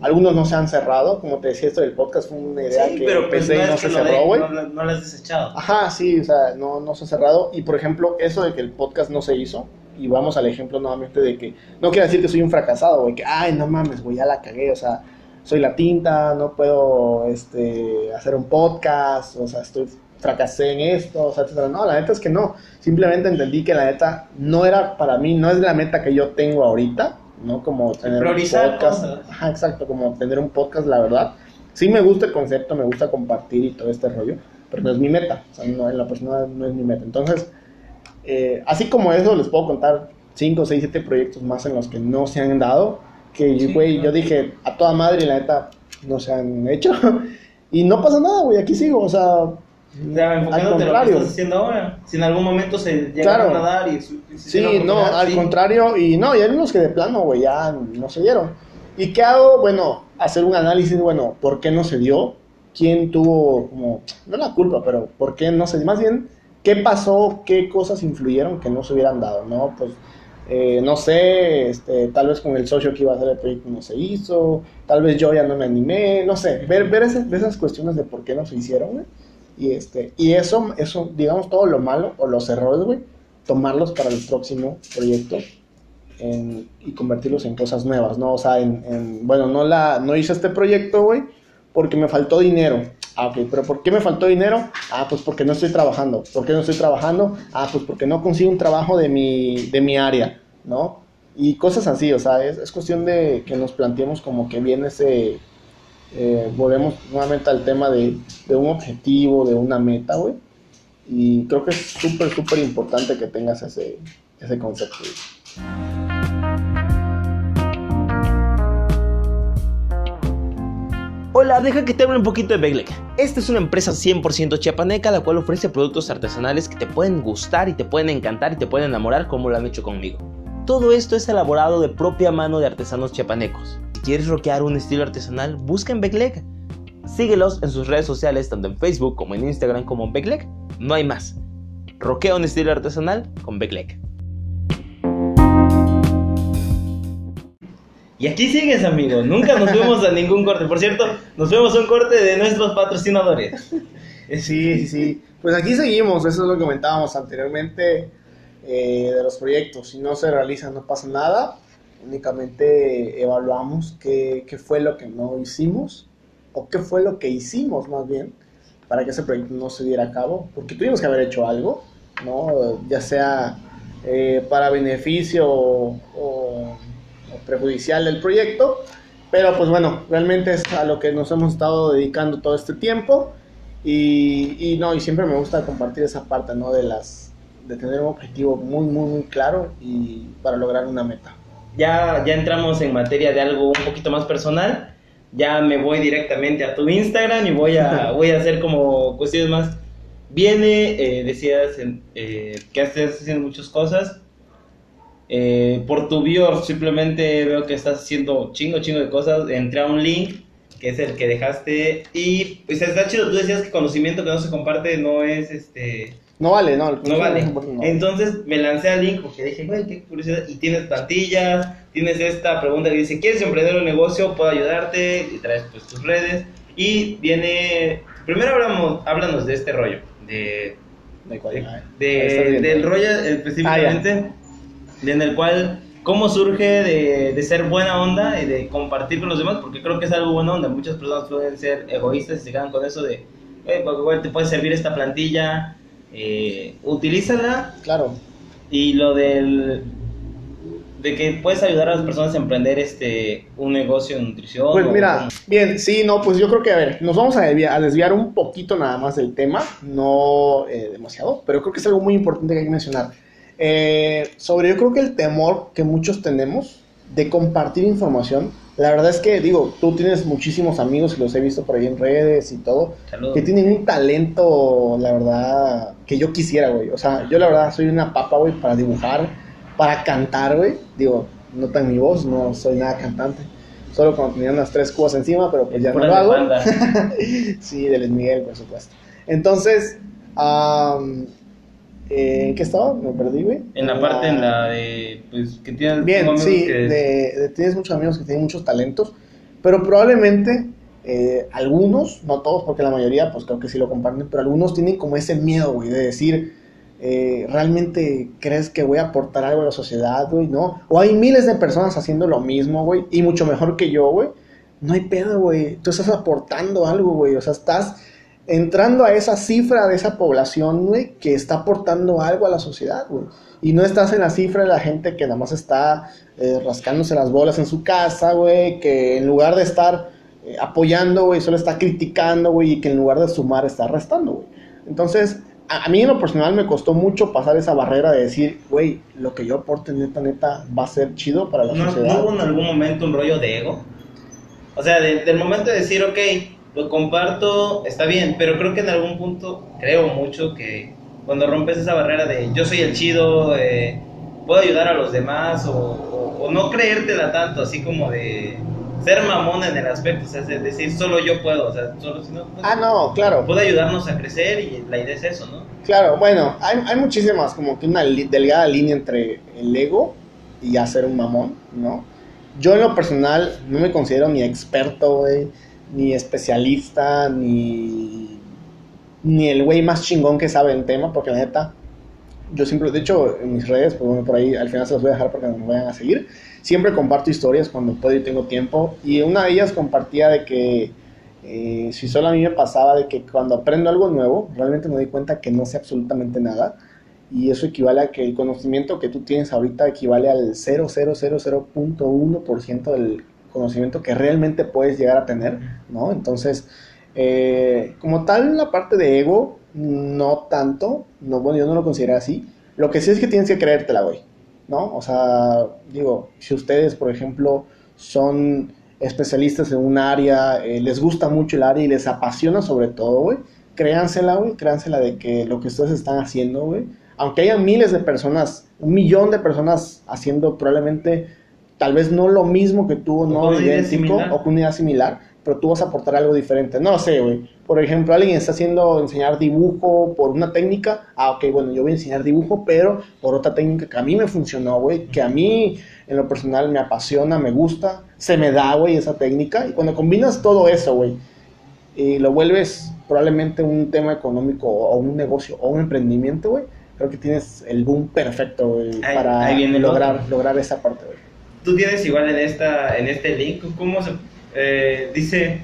algunos no se han cerrado, como te decía, esto del podcast fue una idea que pero pues, no y no se cerró, güey. No, no, lo has desechado. Ajá, sí, o sea, no, no se ha cerrado. Y por ejemplo, eso de que el podcast no se hizo, y vamos al ejemplo nuevamente de que no quiero decir que soy un fracasado, güey, que, ay, no mames, güey, ya la cagué, o sea, soy la tinta, no puedo este, hacer un podcast, o sea, estoy fracasé en esto, o sea, etcétera. No, la neta es que no. Simplemente entendí que la neta no era para mí, no es la meta que yo tengo ahorita ¿no? Como tener un podcast. Ajá, exacto, como tener un podcast, la verdad. Sí me gusta el concepto, me gusta compartir y todo este rollo, pero no es mi meta, o sea, no, la persona no es mi meta. Entonces, eh, así como eso, les puedo contar 5, 6, 7 proyectos más en los que no se han dado, que, güey, yo dije, a toda madre, la neta, no se han hecho. y no pasa nada, güey, aquí sigo, o sea, al contrario. Lo que haciendo ahora. Si en algún momento se llega a nadar y, Sí, no, al contrario, y no, y hay unos que de plano, güey, ya no se dieron. ¿Y qué hago? Bueno, hacer un análisis, bueno, ¿por qué no se dio? ¿Quién tuvo, como, no la culpa, pero ¿por qué no se dio? Más bien, ¿qué pasó? ¿Qué cosas influyeron que no se hubieran dado? ¿No? Pues, eh, no sé, este, tal vez con el socio que iba a hacer el proyecto no se hizo, tal vez yo ya no me animé, no sé, ver, ver esas, esas cuestiones de por qué no se hicieron, güey y, este, y eso, eso, digamos, todo lo malo o los errores, güey, tomarlos para el próximo proyecto y convertirlos en cosas nuevas, ¿no? O sea, en, bueno, no, la, no hice este proyecto, güey, porque me faltó dinero. Ah, ok, pero ¿por qué me faltó dinero? Ah, pues porque no estoy trabajando. ¿Por qué no estoy trabajando? Ah, pues porque no consigo un trabajo de mi, de mi área, ¿no? Y cosas así, o sea, es, es cuestión de que nos planteemos como que viene ese, Eh, volvemos nuevamente al tema de, de un objetivo, de una meta, güey. Y creo que es súper, súper importante que tengas ese, ese concepto. Hola, deja que te hable un poquito de Beglec. Esta es una empresa 100% chiapaneca la cual ofrece productos artesanales que te pueden gustar y te pueden encantar y te pueden enamorar como lo han hecho conmigo. Todo esto es elaborado de propia mano de artesanos chiapanecos. Quieres rockear un estilo artesanal, busca en Beglec. Síguelos en sus redes sociales, tanto en Facebook como en Instagram como en Beglec. No hay más. Roquea un estilo artesanal con Beglec. Y aquí sigues, amigo. Nunca nos fuimos a ningún corte. Por cierto, nos fuimos a un corte de nuestros patrocinadores. Sí, sí, sí. Pues aquí seguimos, eso es lo que comentábamos anteriormente eh, de los proyectos. Si no se realizan, no pasa nada. Únicamente evaluamos qué, qué fue lo que no hicimos, o qué fue lo que hicimos más bien, para que ese proyecto no se diera a cabo. Porque tuvimos que haber hecho algo, ¿no? Ya sea eh, para beneficio o, o perjudicial del proyecto. Pero pues bueno, realmente es a lo que nos hemos estado dedicando todo este tiempo. Y, y no, y siempre me gusta compartir esa parte, ¿no? De las de tener un objetivo muy, muy, muy claro y para lograr una meta. Ya, ya entramos en materia de algo un poquito más personal. Ya me voy directamente a tu Instagram y voy a, voy a hacer como cuestiones más. Viene, eh, decías en- eh, que estás haciendo muchas cosas. Eh, por tu bio simplemente veo que estás haciendo chingo, chingo de cosas. Entré a un link que es el que dejaste y pues está chido. Tú decías que conocimiento que no se comparte no es este No vale, no. no vale. no. Entonces me lancé al link porque dije, güey, qué curiosidad. Y tienes plantillas, tienes esta pregunta que dice, ¿quieres emprender un negocio? Puedo ayudarte. Y traes pues tus redes. Y viene, primero hablamos, háblanos de este rollo, de, De cuál- de- ah, de- bien. del rollo específicamente, en el cual, cómo surge de, de ser buena onda y de compartir con los demás, porque creo que es algo buena onda. Muchas personas pueden ser egoístas y se quedan con eso de, "Güey, pues, güey, te puede servir esta plantilla, eh, utilízala. Claro. Y lo del de que puedes ayudar a las personas a emprender este un negocio de nutrición. Pues o- mira, bien, sí, no, pues yo creo que, a ver, nos vamos a desviar, a desviar un poquito nada más del tema, no eh, demasiado, pero creo que es algo muy importante que hay que mencionar. Eh, sobre yo creo que el temor que muchos tenemos de compartir información, la verdad es que, digo, tú tienes muchísimos amigos y los he visto por ahí en redes y todo, Saludos. que tienen un talento, la verdad, que yo quisiera, güey. O sea, yo la verdad soy una papa, güey, para dibujar, para cantar, güey. Digo, no tan mi voz, no soy nada cantante. Solo cuando tenía unas tres cubas encima, pero pues ya no lo hago. sí, de Luis Miguel, por supuesto. Entonces, am, eh, ¿en qué estaba? Me perdí, güey. En la parte en la de pues que tienes Bien, amigos sí, que- de- de- tienes muchos amigos que tienen muchos talentos, pero probablemente eh, algunos, no todos, porque la mayoría, pues creo que sí lo comparten, pero algunos tienen como ese miedo, güey, de decir, eh, ¿realmente crees que voy a aportar algo a la sociedad, güey? ¿No? O hay miles de personas haciendo lo mismo, güey, y mucho mejor que yo, güey. No hay pedo, güey. Tú estás aportando algo, güey. O sea, estás entrando a esa cifra de esa población, güey, que está aportando algo a la sociedad, güey. Y no estás en la cifra de la gente que nada más está eh, rascándose las bolas en su casa, güey, que en lugar de estar eh, apoyando, güey, solo está criticando, güey, y que en lugar de sumar está restando, güey. Entonces, a, a mí en lo personal me costó mucho pasar esa barrera de decir, güey, lo que yo aporte neta, neta, va a ser chido para la ¿No, sociedad. ¿No hubo en algún momento un rollo de ego? O sea, de- del momento de decir, ok, lo comparto, está bien, pero creo que en algún punto, creo mucho que cuando rompes esa barrera de yo soy el chido, eh, puedo ayudar a los demás, o, o- o no creértela tanto, así como de ser mamón en el aspecto, o sea, es decir, solo yo puedo, o sea, solo si no, pues, Ah, no, claro. puede ayudarnos a crecer y la idea es eso, ¿no? Claro, bueno, hay, hay muchísimas, como que una li- delgada línea entre el ego y hacer un mamón, ¿no? Yo en lo personal no me considero ni experto, güey, ni especialista, ni, ni el güey más chingón que sabe en tema, porque la neta, yo siempre, de hecho, en mis redes, pues por ahí al final se los voy a dejar para que me vayan a seguir. Siempre comparto historias cuando puedo y tengo tiempo. Y una de ellas compartía de que eh, si solo a mí me pasaba de que cuando aprendo algo nuevo, realmente me doy cuenta que no sé absolutamente nada. Y eso equivale a que el conocimiento que tú tienes ahorita equivale al 0,000.1% del conocimiento que realmente puedes llegar a tener, ¿no? Entonces, eh, como tal, la parte de ego, no tanto, no, bueno, yo no lo considero así. Lo que sí es que tienes que creértela, güey, ¿no? O sea, digo, si ustedes, por ejemplo, son especialistas en un área, eh, les gusta mucho el área y les apasiona sobre todo, güey, créansela, güey, créansela de que lo que ustedes están haciendo, güey, aunque haya miles de personas, un millón de personas haciendo probablemente tal vez no lo mismo que tú, no idéntico o con una idea similar, pero tú vas a aportar algo diferente. No lo sé, güey. Por ejemplo, alguien está haciendo enseñar dibujo por una técnica. Ah, ok, bueno, yo voy a enseñar dibujo, pero por otra técnica que a mí me funcionó, güey, que a mí en lo personal me apasiona, me gusta, se me da, güey, esa técnica. Y cuando combinas todo eso, güey, y lo vuelves probablemente un tema económico o un negocio o un emprendimiento, güey, creo que tienes el boom perfecto, güey, para lograr, lograr esa parte, güey. Tú tienes igual en, esta, en este link, ¿cómo se eh, dice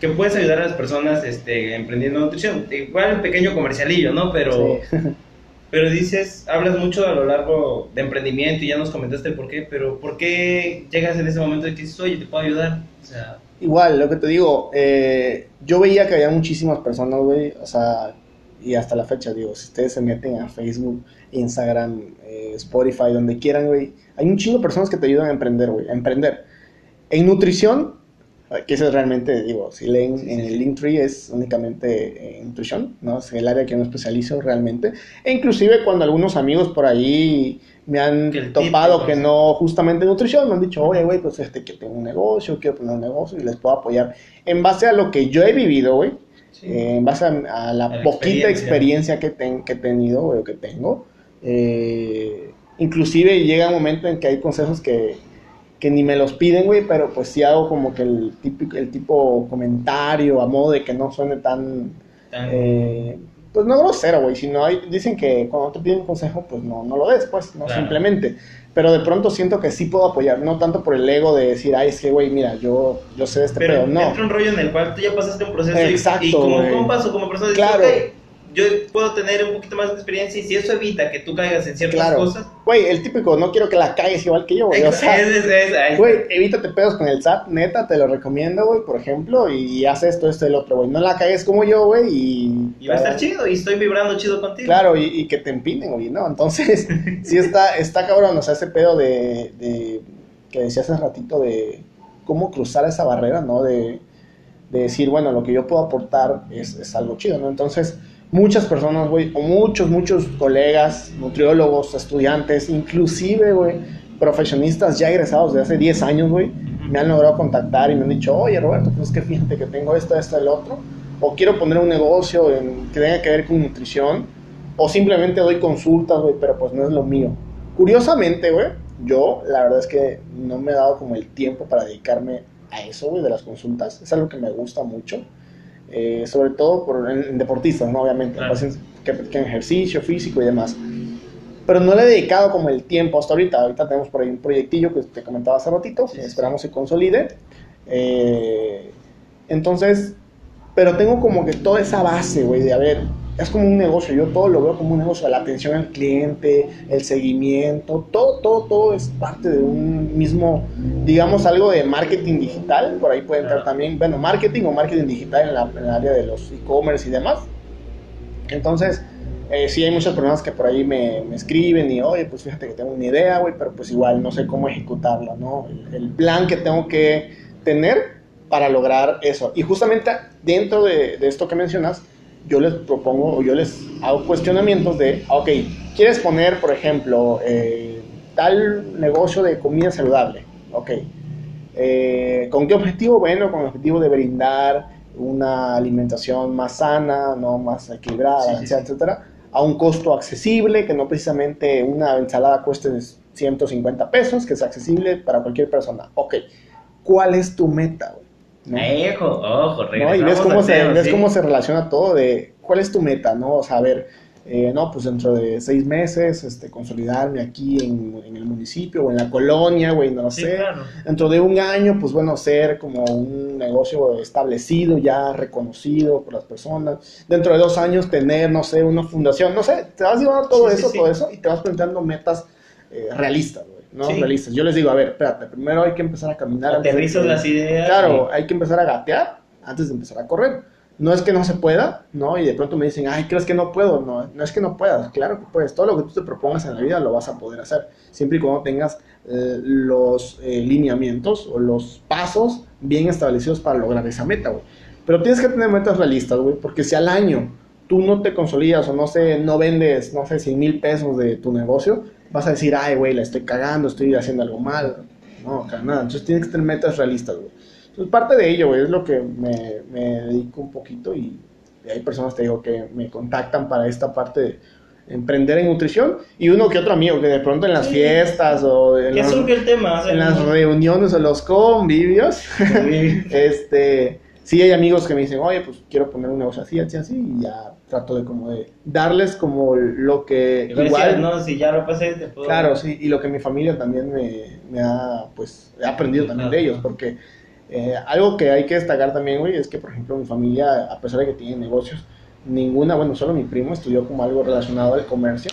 que puedes ayudar a las personas este, emprendiendo nutrición? Igual un pequeño comercialillo, ¿no? Pero, pero dices, hablas mucho a lo largo de emprendimiento y ya nos comentaste el por qué, pero ¿por qué llegas en ese momento de que dices, oye, te puedo ayudar? O sea... Igual, lo que te digo, eh, yo veía que había muchísimas personas, güey, o sea, y hasta la fecha, digo, si ustedes se meten a Facebook, Instagram, eh, Spotify, donde quieran, güey, hay un chingo de personas que te ayudan a emprender, güey, a emprender. En nutrición, que eso es realmente, digo, si leen en el Linktree es únicamente en nutrición, ¿no? Es el área que me especializo realmente. E inclusive cuando algunos amigos por ahí me han topado que no justamente nutrición, me han dicho, oye, güey, pues este que tengo un negocio, quiero poner un negocio y les puedo apoyar. En base a lo que yo he vivido, güey, en base a, la, poquita experiencia, que, que he tenido o que tengo. Eh, inclusive llega un momento en que hay consejos que, que ni me los piden, güey, pero pues sí hago como que el, típico, el tipo comentario a modo de que no suene tan... Eh, pues no grosero, güey, sino hay, dicen que cuando te piden un consejo, pues no, no lo des, pues, no simplemente pero de pronto siento que sí puedo apoyar, no tanto por el ego de decir, ay, es que, güey, mira, yo, yo sé de este pero no. entra un rollo en el cual tú ya pasaste un proceso Exacto, y, como compas o como persona claro. Yo puedo tener un poquito más de experiencia y si eso evita que tú caigas en ciertas cosas. Güey, el típico, no quiero que la caigas igual que yo, güey. O sea, güey, evítate pedos con el SAT, neta, te lo recomiendo, güey, por ejemplo, y haz esto, esto, el otro, güey. No la cagues como yo, güey, y... Y va a estar chido, y estoy vibrando chido contigo. Claro, y, que te empinen, güey, ¿no? Entonces, sí está, está cabrón, o sea, ese pedo de, de que decía hace ratito de cómo cruzar esa barrera, ¿no? De, de decir, bueno, lo que yo puedo aportar es, es algo chido, ¿no? Entonces muchas personas, güey, o muchos, muchos colegas, nutriólogos, estudiantes, inclusive, güey, profesionistas ya egresados de hace 10 años, güey, me han logrado contactar y me han dicho, oye, Roberto, pues es que fíjate que tengo esto, esto, el otro, o quiero poner un negocio en, que tenga que ver con nutrición, o simplemente doy consultas, güey, pero pues no es lo mío. Curiosamente, güey, yo la verdad es que no me he dado como el tiempo para dedicarme a eso, güey, de las consultas. Es algo que me gusta mucho. Eh, sobre todo por, en, deportistas, ¿no? Obviamente, que practican ejercicio físico y demás. Pero no le he dedicado como el tiempo hasta ahorita. Ahorita tenemos por ahí un proyectillo que te comentaba hace ratito, esperamos se consolide. Eh, entonces, pero tengo como que toda esa base, güey, de a ver, es como un negocio, yo todo lo veo como un negocio, la atención al cliente, el seguimiento, todo, todo, todo es parte de un mismo, digamos, algo de marketing digital, por ahí puede entrar también, bueno, marketing o marketing digital en, la, el área de los e-commerce y demás. Entonces, eh, sí hay muchas personas que por ahí me, me, escriben y, oye, pues fíjate que tengo una idea, güey, pero pues igual no sé cómo ejecutarla, ¿no? El, plan que tengo que tener para lograr eso. Y justamente dentro de, de esto que mencionas, yo les propongo o yo les hago cuestionamientos de, ok, ¿quieres poner, por ejemplo, eh, tal negocio de comida saludable? Ok. Eh, ¿Con qué objetivo? Bueno, con el objetivo de brindar una alimentación más sana, no más equilibrada, etcétera, a un costo accesible, que no precisamente una ensalada cueste 150 pesos, que es accesible para cualquier persona. Ok, ¿cuál es tu meta? ¿No? ojo, ¿no? Y ves cómo, se, ves cómo se relaciona todo de cuál es tu meta, ¿no? O sea, a ver, eh, no, pues dentro de seis meses, este, consolidarme aquí en, el municipio o en la colonia, güey, no lo sé. Dentro de un año, pues bueno, ser como un negocio establecido, ya reconocido por las personas. Dentro de dos años tener, no sé, una fundación, no sé, te vas llevando todo eso, todo eso, y te vas planteando metas eh, realistas. ¿No? Sí. Realistas. Yo les digo, a ver, espérate, primero hay que empezar a caminar. de Aterrizas las ideas. Claro, y- hay que empezar a gatear antes de empezar a correr. No es que no se pueda, ¿no? Y de pronto me dicen, ay, ¿crees que no puedo? No, no es que no puedas, claro que puedes. Todo lo que tú te propongas en la vida lo vas a poder hacer, siempre y cuando tengas eh, los eh, lineamientos o los pasos bien establecidos para lograr esa meta, güey. Pero tienes que tener metas realistas, güey, porque si al año tú no te consolidas o no sé, no vendes, no sé, 100 mil pesos de tu negocio, vas a decir, ay, güey, la estoy cagando, estoy haciendo algo mal. No, nada. Entonces tienes que tener metas realistas, güey. Entonces parte de ello, güey, es lo que me, me dedico un poquito y, hay personas, te digo, que me contactan para esta parte de emprender en nutrición y uno que otro amigo que de pronto en las Sí. fiestas o en, ¿Qué los- el tema? En las reuniones o los convivios, Sí. este, sí hay amigos que me dicen, oye, pues quiero poner un negocio así, así, así, y ya trato de como de darles como lo que me igual, decías, no, si ya lo pasé, te puedo... claro, sí, y lo que mi familia también me, me ha, pues, he aprendido también de ellos, porque eh, algo que hay que destacar también, güey, es que, por ejemplo, mi familia, a pesar de que tiene negocios, ninguna, bueno, solo mi primo estudió como algo relacionado al comercio,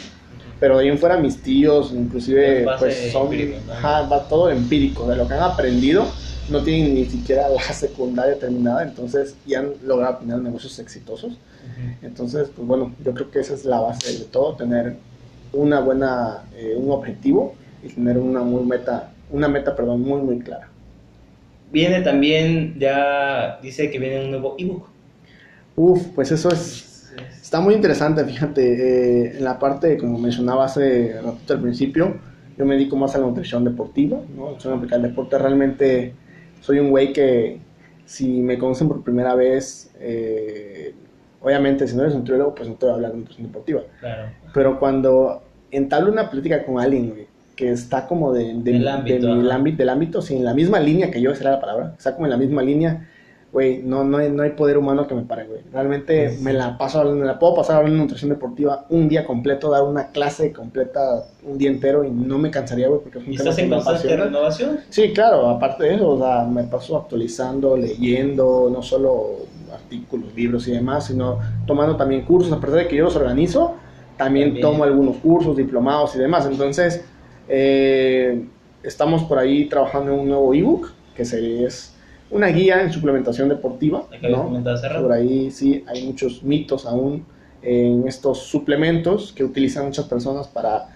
pero de ahí en fuera mis tíos, inclusive, pues son, empírico, ¿no? ajá, va todo empírico, de lo que han aprendido, no tienen ni siquiera la secundaria terminada, entonces ya han logrado tener negocios exitosos. Entonces, pues bueno, yo creo que esa es la base de todo, tener una buena, eh, un objetivo y tener una muy meta, una meta, perdón, muy, muy clara. Viene también, ya dice que viene un nuevo ebook. Uf, pues eso es, está muy interesante, fíjate, eh, en la parte, como mencionaba hace ratito al principio, yo me dedico más a la nutrición deportiva, ¿no? Aplicada al deporte, realmente soy un güey que si me conocen por primera vez, eh, obviamente si no eres nutriólogo, pues no te voy a hablar de nutrición deportiva. Claro. Pero cuando entablo una plática con alguien, güey, que está como de, de, Del de ámbito, mi ajá. ámbito, del ámbito, sí, en la misma línea que yo, será la palabra, está como en la misma línea, güey, no, no, hay, no hay poder humano que me pare, güey. Realmente Sí. me la paso, me la puedo pasar hablando de nutrición deportiva un día completo, dar una clase completa un día entero y no me cansaría, güey, porque es un ¿Y estás en constante renovación? Sí, claro, aparte de eso, o sea, me paso actualizando, leyendo, no solo artículos, libros y demás, sino tomando también cursos, a pesar de que yo los organizo, también, También. tomo algunos cursos, diplomados y demás. Entonces, eh, estamos por ahí trabajando en un nuevo ebook, que se- es una guía en suplementación deportiva, ¿no? Por ahí sí hay muchos mitos aún en estos suplementos que utilizan muchas personas para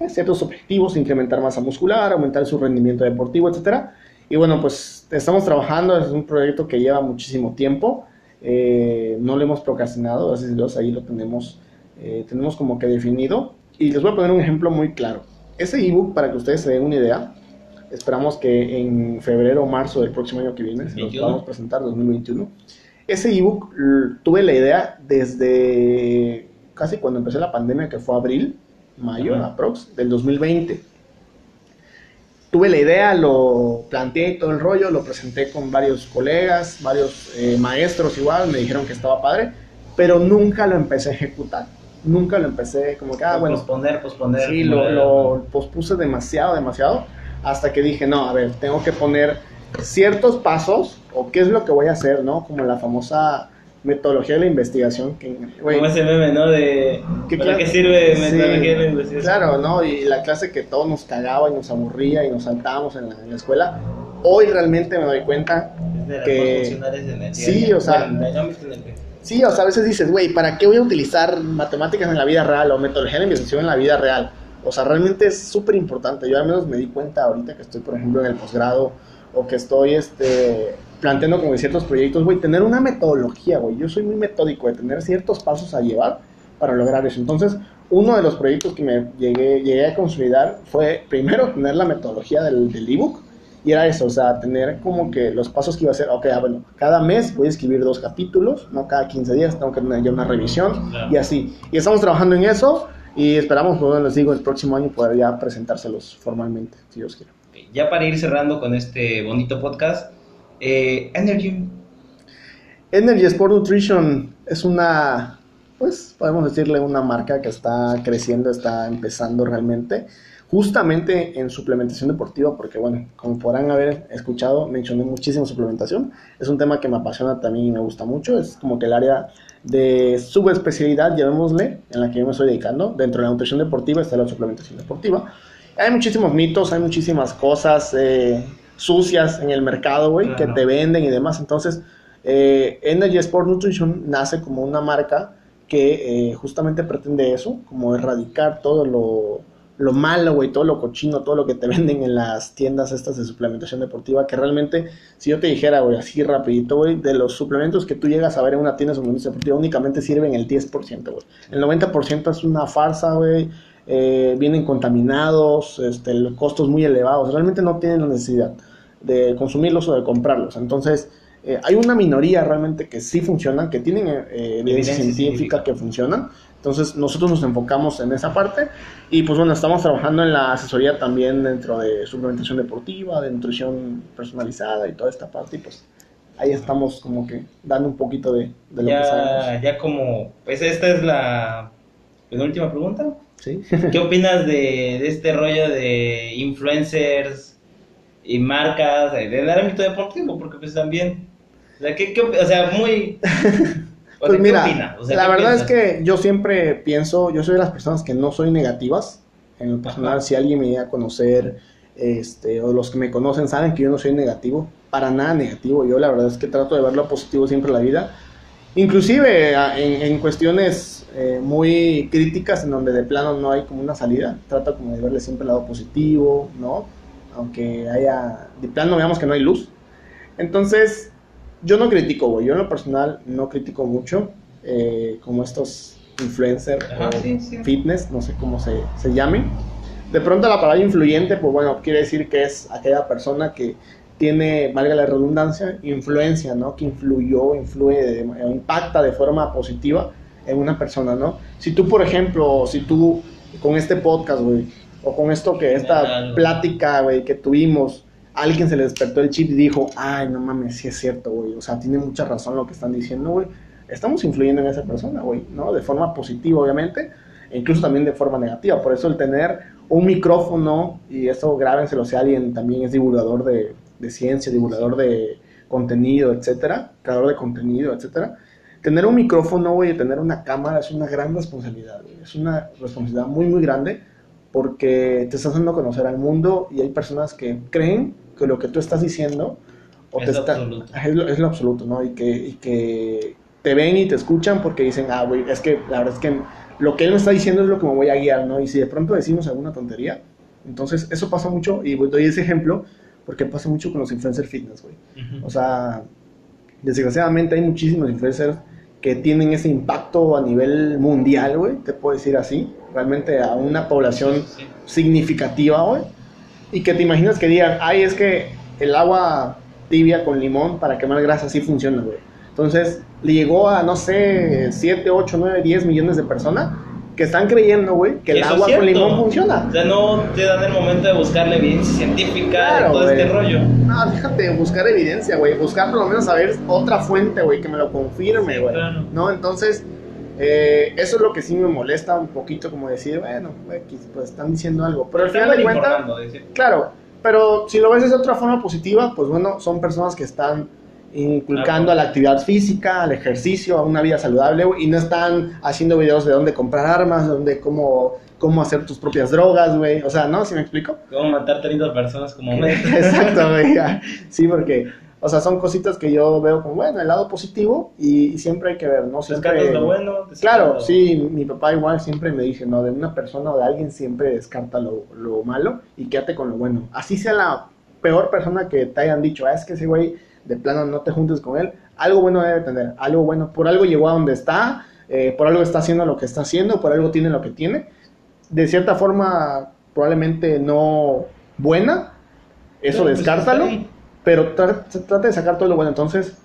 eh, ciertos objetivos, incrementar masa muscular, aumentar su rendimiento deportivo, etcétera. Y bueno, pues estamos trabajando, es un proyecto que lleva muchísimo tiempo, eh, no lo hemos procrastinado, gracias a Dios ahí lo tenemos, eh, tenemos como que definido. Y les voy a poner un ejemplo muy claro. Ese ebook, para que ustedes se den una idea, esperamos que en febrero o marzo del próximo año que viene se los 21. podamos presentar, 2021. Ese ebook tuve la idea desde casi cuando empecé la pandemia, que fue abril, mayo, aprox, del 2020. Tuve la idea, lo planteé todo el rollo, lo presenté con varios colegas, varios eh, maestros igual, me dijeron que estaba padre, pero nunca lo empecé a ejecutar. Nunca lo empecé como que, ah, bueno, Posponer, posponer. Sí, lo, lo pospuse demasiado, demasiado, hasta que dije, no, a ver, tengo que poner ciertos pasos, o qué es lo que voy a hacer, ¿no? Como la famosa metodología de la investigación, que, güey, Como ese meme, ¿no? De... ¿Qué ¿Para qué sirve Sí, metodología de la investigación? Claro, ¿no? Y la clase que todos nos cagaba y nos aburría y nos saltábamos en la, en la escuela, hoy realmente me doy cuenta Es de que- a Sí, o sea- Sí, o sea, a veces dices, güey, ¿para qué voy a utilizar matemáticas en la vida real o metodología de investigación en la vida real? O sea, realmente es súper importante. Yo al menos me di cuenta ahorita que estoy, por ejemplo, en el posgrado o que estoy este, planteando como ciertos proyectos, güey, tener una metodología, güey. Yo soy muy metódico de tener ciertos pasos a llevar para lograr eso. Entonces, uno de los proyectos que me llegué, llegué a consolidar fue, primero, tener la metodología del, del ebook. Y era eso, o sea, tener como que los pasos que iba a hacer, ok, ah, bueno, cada mes voy a escribir dos capítulos, no cada 15 días, tengo que tener ya una revisión y así. Y estamos trabajando en eso y esperamos, bueno, les digo, el próximo año poder ya presentárselos formalmente, si Dios quiere. Ya para ir cerrando con este bonito podcast, eh, Energy, Energy Sport Nutrition es una, pues podemos decirle una marca que está creciendo, está empezando realmente, justamente en suplementación deportiva, porque bueno, como podrán haber escuchado, mencioné muchísimo suplementación, es un tema que me apasiona también y me gusta mucho, es como que el área de subespecialidad, llamémosle, en la que yo me estoy dedicando, dentro de la nutrición deportiva está la suplementación deportiva, hay muchísimos mitos, hay muchísimas cosas eh, sucias en el mercado, güey, que te venden y demás. Entonces, eh, Energy Sport Nutrition nace como una marca que eh, justamente pretende eso, como erradicar todo lo, lo malo, güey, todo lo cochino, todo lo que te venden en las tiendas estas de suplementación deportiva, que realmente, si yo te dijera, güey, así rapidito, güey, de los suplementos que tú llegas a ver en una tienda de suplementos deportiva, únicamente sirven el 10%, güey. El 90% es una farsa, güey, eh, vienen contaminados, este, los costos muy elevados, realmente no tienen la necesidad de consumirlos o de comprarlos. Entonces, eh, hay una minoría realmente que sí funcionan, que tienen eh, evidencia Evidencia científica científica. que funcionan. Entonces, nosotros nos enfocamos en esa parte y pues bueno, estamos trabajando en la asesoría también dentro de suplementación deportiva, de nutrición personalizada y toda esta parte y pues ahí estamos como que dando un poquito de, de lo que sabemos. Ya, ya como, pues esta es la penúltima pregunta. ¿Sí? ¿Qué opinas de, de este rollo de influencers y marcas del ámbito deportivo? Porque pues también, o sea, ¿qué, qué o sea muy... Pues sea, ¿qué mira? O sea, la ¿qué verdad piensas? es que yo siempre pienso, yo soy de las personas que no soy negativas. En lo personal, Ajá. si alguien me llega a conocer, este, o los que me conocen saben que yo no soy negativo, para nada negativo. Yo la verdad es que trato de ver lo positivo siempre en la vida. Inclusive en, en cuestiones eh, muy críticas en donde de plano no hay como una salida, trato como de verle siempre el lado positivo, ¿no? Aunque haya, de plano veamos que no hay luz. Entonces, yo no critico, güey. Yo en lo personal no critico mucho, eh, como estos influencers o sí, sí. fitness, no sé cómo se, se llamen. De pronto la palabra influyente, pues bueno, quiere decir que es aquella persona que tiene, valga la redundancia, influencia, ¿no? Que influyó, influye, de- impacta de forma positiva en una persona, ¿no? Si tú, por ejemplo, si tú con este podcast, güey, o con esto que esta plática, güey, que tuvimos, alguien se le despertó el chip y dijo, ay, no mames, sí es cierto, güey, o sea, tiene mucha razón lo que están diciendo, güey. Estamos influyendo en esa persona, güey, ¿no? De forma positiva, obviamente, e incluso también de forma negativa. Por eso el tener un micrófono, y esto grábenselo si alguien también es divulgador de, de ciencia, divulgador de contenido, etcétera, creador de contenido, etcétera. Tener un micrófono, güey, y tener una cámara es una gran responsabilidad, güey. Es una responsabilidad muy, muy grande porque te estás dando a conocer al mundo y hay personas que creen que lo que tú estás diciendo o Es te lo está- absoluto. es, lo, es lo absoluto, ¿no? Y que, y que te ven y te escuchan porque dicen, ah, güey, es que la verdad es que lo que él me está diciendo es lo que me voy a guiar, ¿no? Y si de pronto decimos alguna tontería, entonces eso pasa mucho, y doy ese ejemplo porque pasa mucho con los influencers fitness, güey. O sea, desgraciadamente hay muchísimos influencers que tienen ese impacto a nivel mundial, güey, te puedo decir así, realmente a una población Sí. significativa, güey, y que te imaginas que digan, ay, es que el agua tibia con limón para quemar grasa sí funciona, güey. Entonces, le llegó a, no sé, 7, 8, 9, 10 millones de personas que están creyendo, güey, que el Eso agua con limón funciona. O sea, no te dan el momento de buscar la evidencia científica Claro, de todo este rollo. No, déjate de buscar evidencia, güey. Buscar por lo menos saber otra fuente, güey, que me lo confirme, Sí, güey. claro. ¿No? Entonces, eh, eso es lo que sí me molesta un poquito, como decir, bueno, pues están diciendo algo. Pero al final de cuentas, claro, pero si lo ves de otra forma positiva, pues bueno, son personas que están inculcando Claro. a la actividad física, al ejercicio, a una vida saludable, y no están haciendo videos de dónde comprar armas, de dónde, cómo, cómo hacer tus propias drogas, güey. O sea, ¿no? ¿Sí me explico? ¿Cómo matar 30 personas como meta? Exacto, güey. Sí, porque, o sea, son cositas que yo veo como, bueno, el lado positivo y, y siempre hay que ver, ¿no? Siempre, Descartas lo bueno. Claro, lo- sí, mi papá igual siempre me dice, ¿no? De una persona o de alguien siempre descarta lo, lo malo y quédate con lo bueno. Así sea la peor persona que te hayan dicho, ah, es que ese güey de plano no te juntes con él, algo bueno debe tener, algo bueno, por algo llegó a donde está, eh, por algo está haciendo lo que está haciendo, por algo tiene lo que tiene. De cierta forma, probablemente no buena, eso Pero, pues, descártalo ahí. Pero tra- trata de sacar todo lo bueno. Entonces,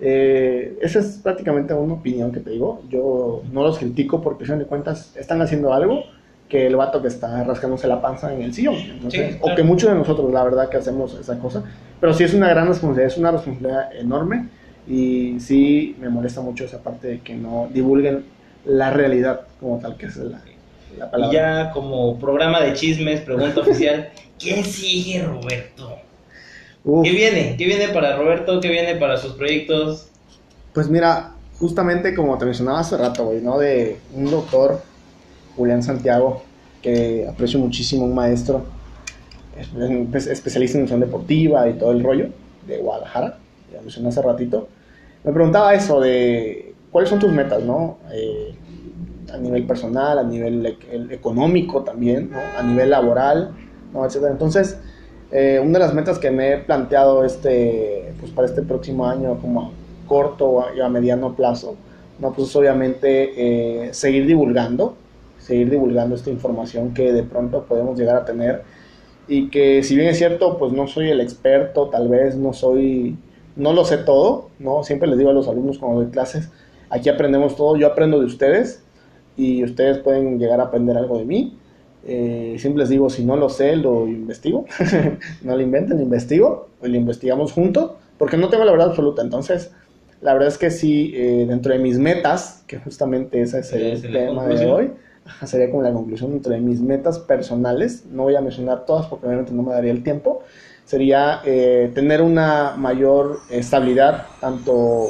eh, esa es prácticamente una opinión que te digo. Yo no los critico porque, al final de cuentas, están haciendo algo que el vato que está rascándose la panza en el sillón. Entonces, Sí, O claro. que muchos de nosotros, la verdad, que hacemos esa cosa. Pero sí es una gran responsabilidad, es una responsabilidad enorme. Y sí me molesta mucho esa parte de que no divulguen la realidad como tal, que es la, la Y palabra. ya como programa de chismes, pregunta oficial, ¿quién sigue Roberto? Uf. ¿Qué viene? ¿Qué viene para Roberto? ¿Qué viene para sus proyectos? Pues mira, justamente como te mencionaba hace rato, güey, ¿no? De un doctor, Julián Santiago, que aprecio muchísimo, un maestro especialista en nutrición deportiva y todo el rollo de Guadalajara, ya mencioné hace ratito, me preguntaba eso de cuáles son tus metas, ¿no? Eh, a nivel personal, a nivel económico también, ¿no? a nivel laboral, ¿no? etc. Entonces, eh, una de las metas que me he planteado este, pues para este próximo año como a corto y a mediano plazo, no, pues obviamente eh, seguir divulgando, seguir divulgando esta información que de pronto podemos llegar a tener y que si bien es cierto, pues no soy el experto, tal vez no soy, no lo sé todo, ¿no? Siempre les digo a los alumnos cuando doy clases, aquí aprendemos todo, yo aprendo de ustedes y ustedes pueden llegar a aprender algo de mí. Eh, siempre les digo, si no lo sé, lo investigo, no lo inventen, investigo, o lo investigamos juntos, porque no tengo la verdad absoluta, entonces... La verdad es que sí, eh, dentro de mis metas, que justamente ese es el tema de hoy, sería como la conclusión entre mis metas personales, no voy a mencionar todas porque obviamente no me daría el tiempo, sería eh, tener una mayor estabilidad, tanto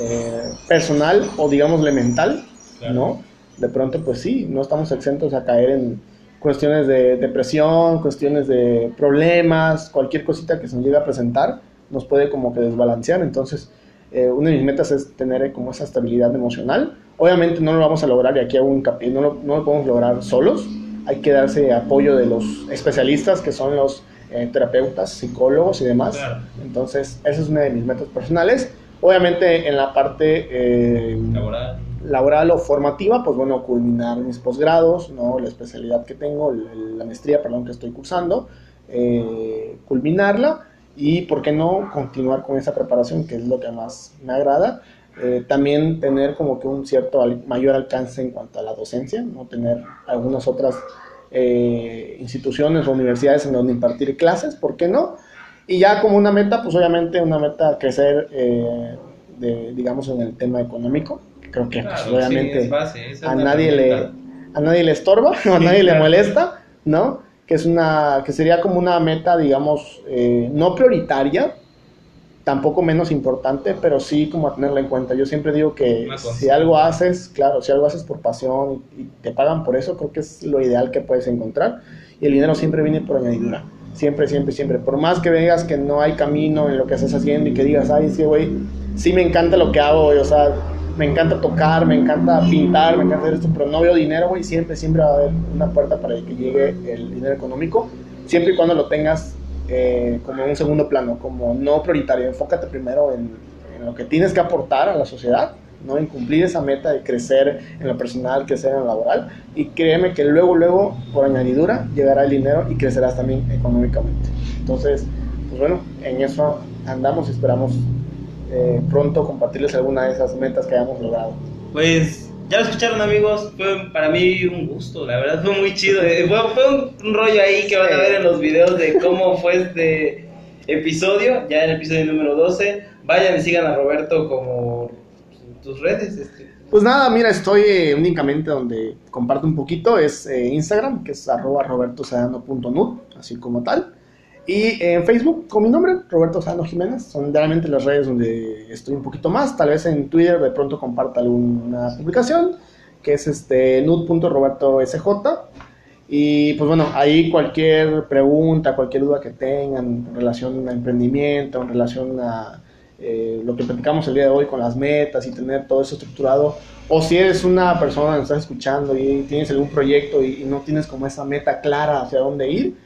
eh, personal o digámosle mental, ¿no? De pronto, pues sí, no estamos exentos a caer en cuestiones de depresión, cuestiones de problemas, cualquier cosita que se nos llegue a presentar, nos puede como que desbalancear, entonces eh, una de mis metas es tener como esa estabilidad emocional. Obviamente no lo vamos a lograr, y aquí hago un hincapié, no lo, no lo podemos lograr solos. Hay que darse apoyo de los especialistas, que son los eh, terapeutas, psicólogos y demás. Entonces, esa es una de mis metas personales. Obviamente en la parte eh, laboral. Laboral. o formativa, pues bueno, culminar mis posgrados, ¿no? la especialidad que tengo, la maestría, perdón, que estoy cursando, culminarla y, ¿por qué no continuar con esa preparación, que es lo que más me agrada? Eh, también tener como que un cierto mayor alcance en cuanto a la docencia, no tener algunas otras eh, instituciones o universidades en donde impartir clases, ¿por qué no? Y ya como una meta, pues obviamente una meta crecer, eh, de, digamos, en el tema económico. Creo que pues, obviamente a, nadie le, a nadie le estorba o a nadie le molesta, ¿no? que es una que sería como una meta digamos eh, no prioritaria tampoco menos importante pero sí como a tenerla en cuenta. Yo siempre digo que si algo haces claro si algo haces por pasión y, te pagan por eso creo que es lo ideal que puedes encontrar. Y el dinero siempre viene por añadidura. Siempre siempre siempre. Por más que veas que no hay camino en lo que estás haciendo y que digas ay sí güey sí me encanta lo que hago o sea me encanta tocar, me encanta pintar, me encanta hacer esto, pero no veo dinero, güey, siempre, siempre va a haber una puerta para que llegue el dinero económico, siempre y cuando lo tengas eh, como en un segundo plano, como no prioritario, enfócate primero en, lo que tienes que aportar a la sociedad, ¿no? en cumplir esa meta de crecer en lo personal, crecer en lo laboral, y créeme que luego, luego, por añadidura, llegará el dinero y crecerás también económicamente. Entonces, pues bueno, en eso andamos y esperamos eh, pronto compartirles alguna de esas metas que hayamos logrado. Pues ya lo escucharon amigos, fue para mí un gusto, la verdad fue muy chido, eh, fue, un, rollo ahí que van a ver en los videos de cómo fue este episodio, ya en el episodio número 12, vayan y sigan a Roberto como tus redes. Este. Pues nada, mira, estoy eh, únicamente donde comparto un poquito, es Instagram, que es arroba robertosedano.nut, así como tal. Y en Facebook, con mi nombre, Roberto Sano Jiménez, son realmente las redes donde estoy un poquito más. Tal vez en Twitter de pronto comparta alguna publicación, que es este nud.robertosj. Y pues bueno, ahí cualquier pregunta, cualquier duda que tengan en relación a emprendimiento, en relación a eh, lo que platicamos el día de hoy con las metas y tener todo eso estructurado, o si eres una persona que estás escuchando y tienes algún proyecto y no tienes como esa meta clara hacia dónde ir,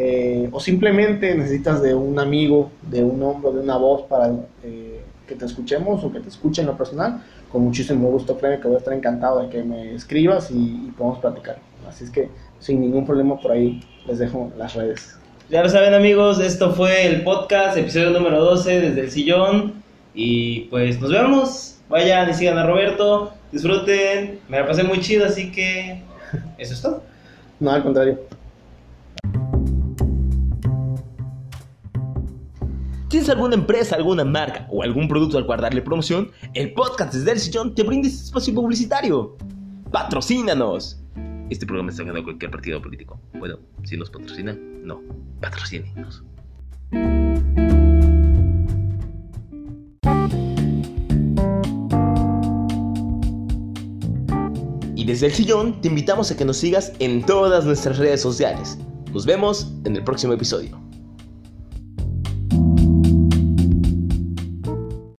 eh, o simplemente necesitas de un amigo, de un hombro, de una voz para eh, que te escuchemos o que te escuchen en lo personal, con muchísimo gusto, créeme que voy a estar encantado de que me escribas y, podamos platicar. Así es que sin ningún problema por ahí les dejo las redes. Ya lo saben amigos, esto fue el podcast, episodio número 12 desde el sillón. Y pues nos vemos, vayan y sigan a Roberto, disfruten, me la pasé muy chido, así que eso es todo. No, al contrario. ¿Tienes alguna empresa, alguna marca o algún producto al cual darle promoción? El podcast desde el sillón te brinda este espacio publicitario. ¡Patrocínanos! Este programa está ganado cualquier partido político. Bueno, si nos patrocinan, no. Patrocínenos. desde el sillón te invitamos a que nos sigas en todas nuestras redes sociales. Nos vemos en el próximo episodio.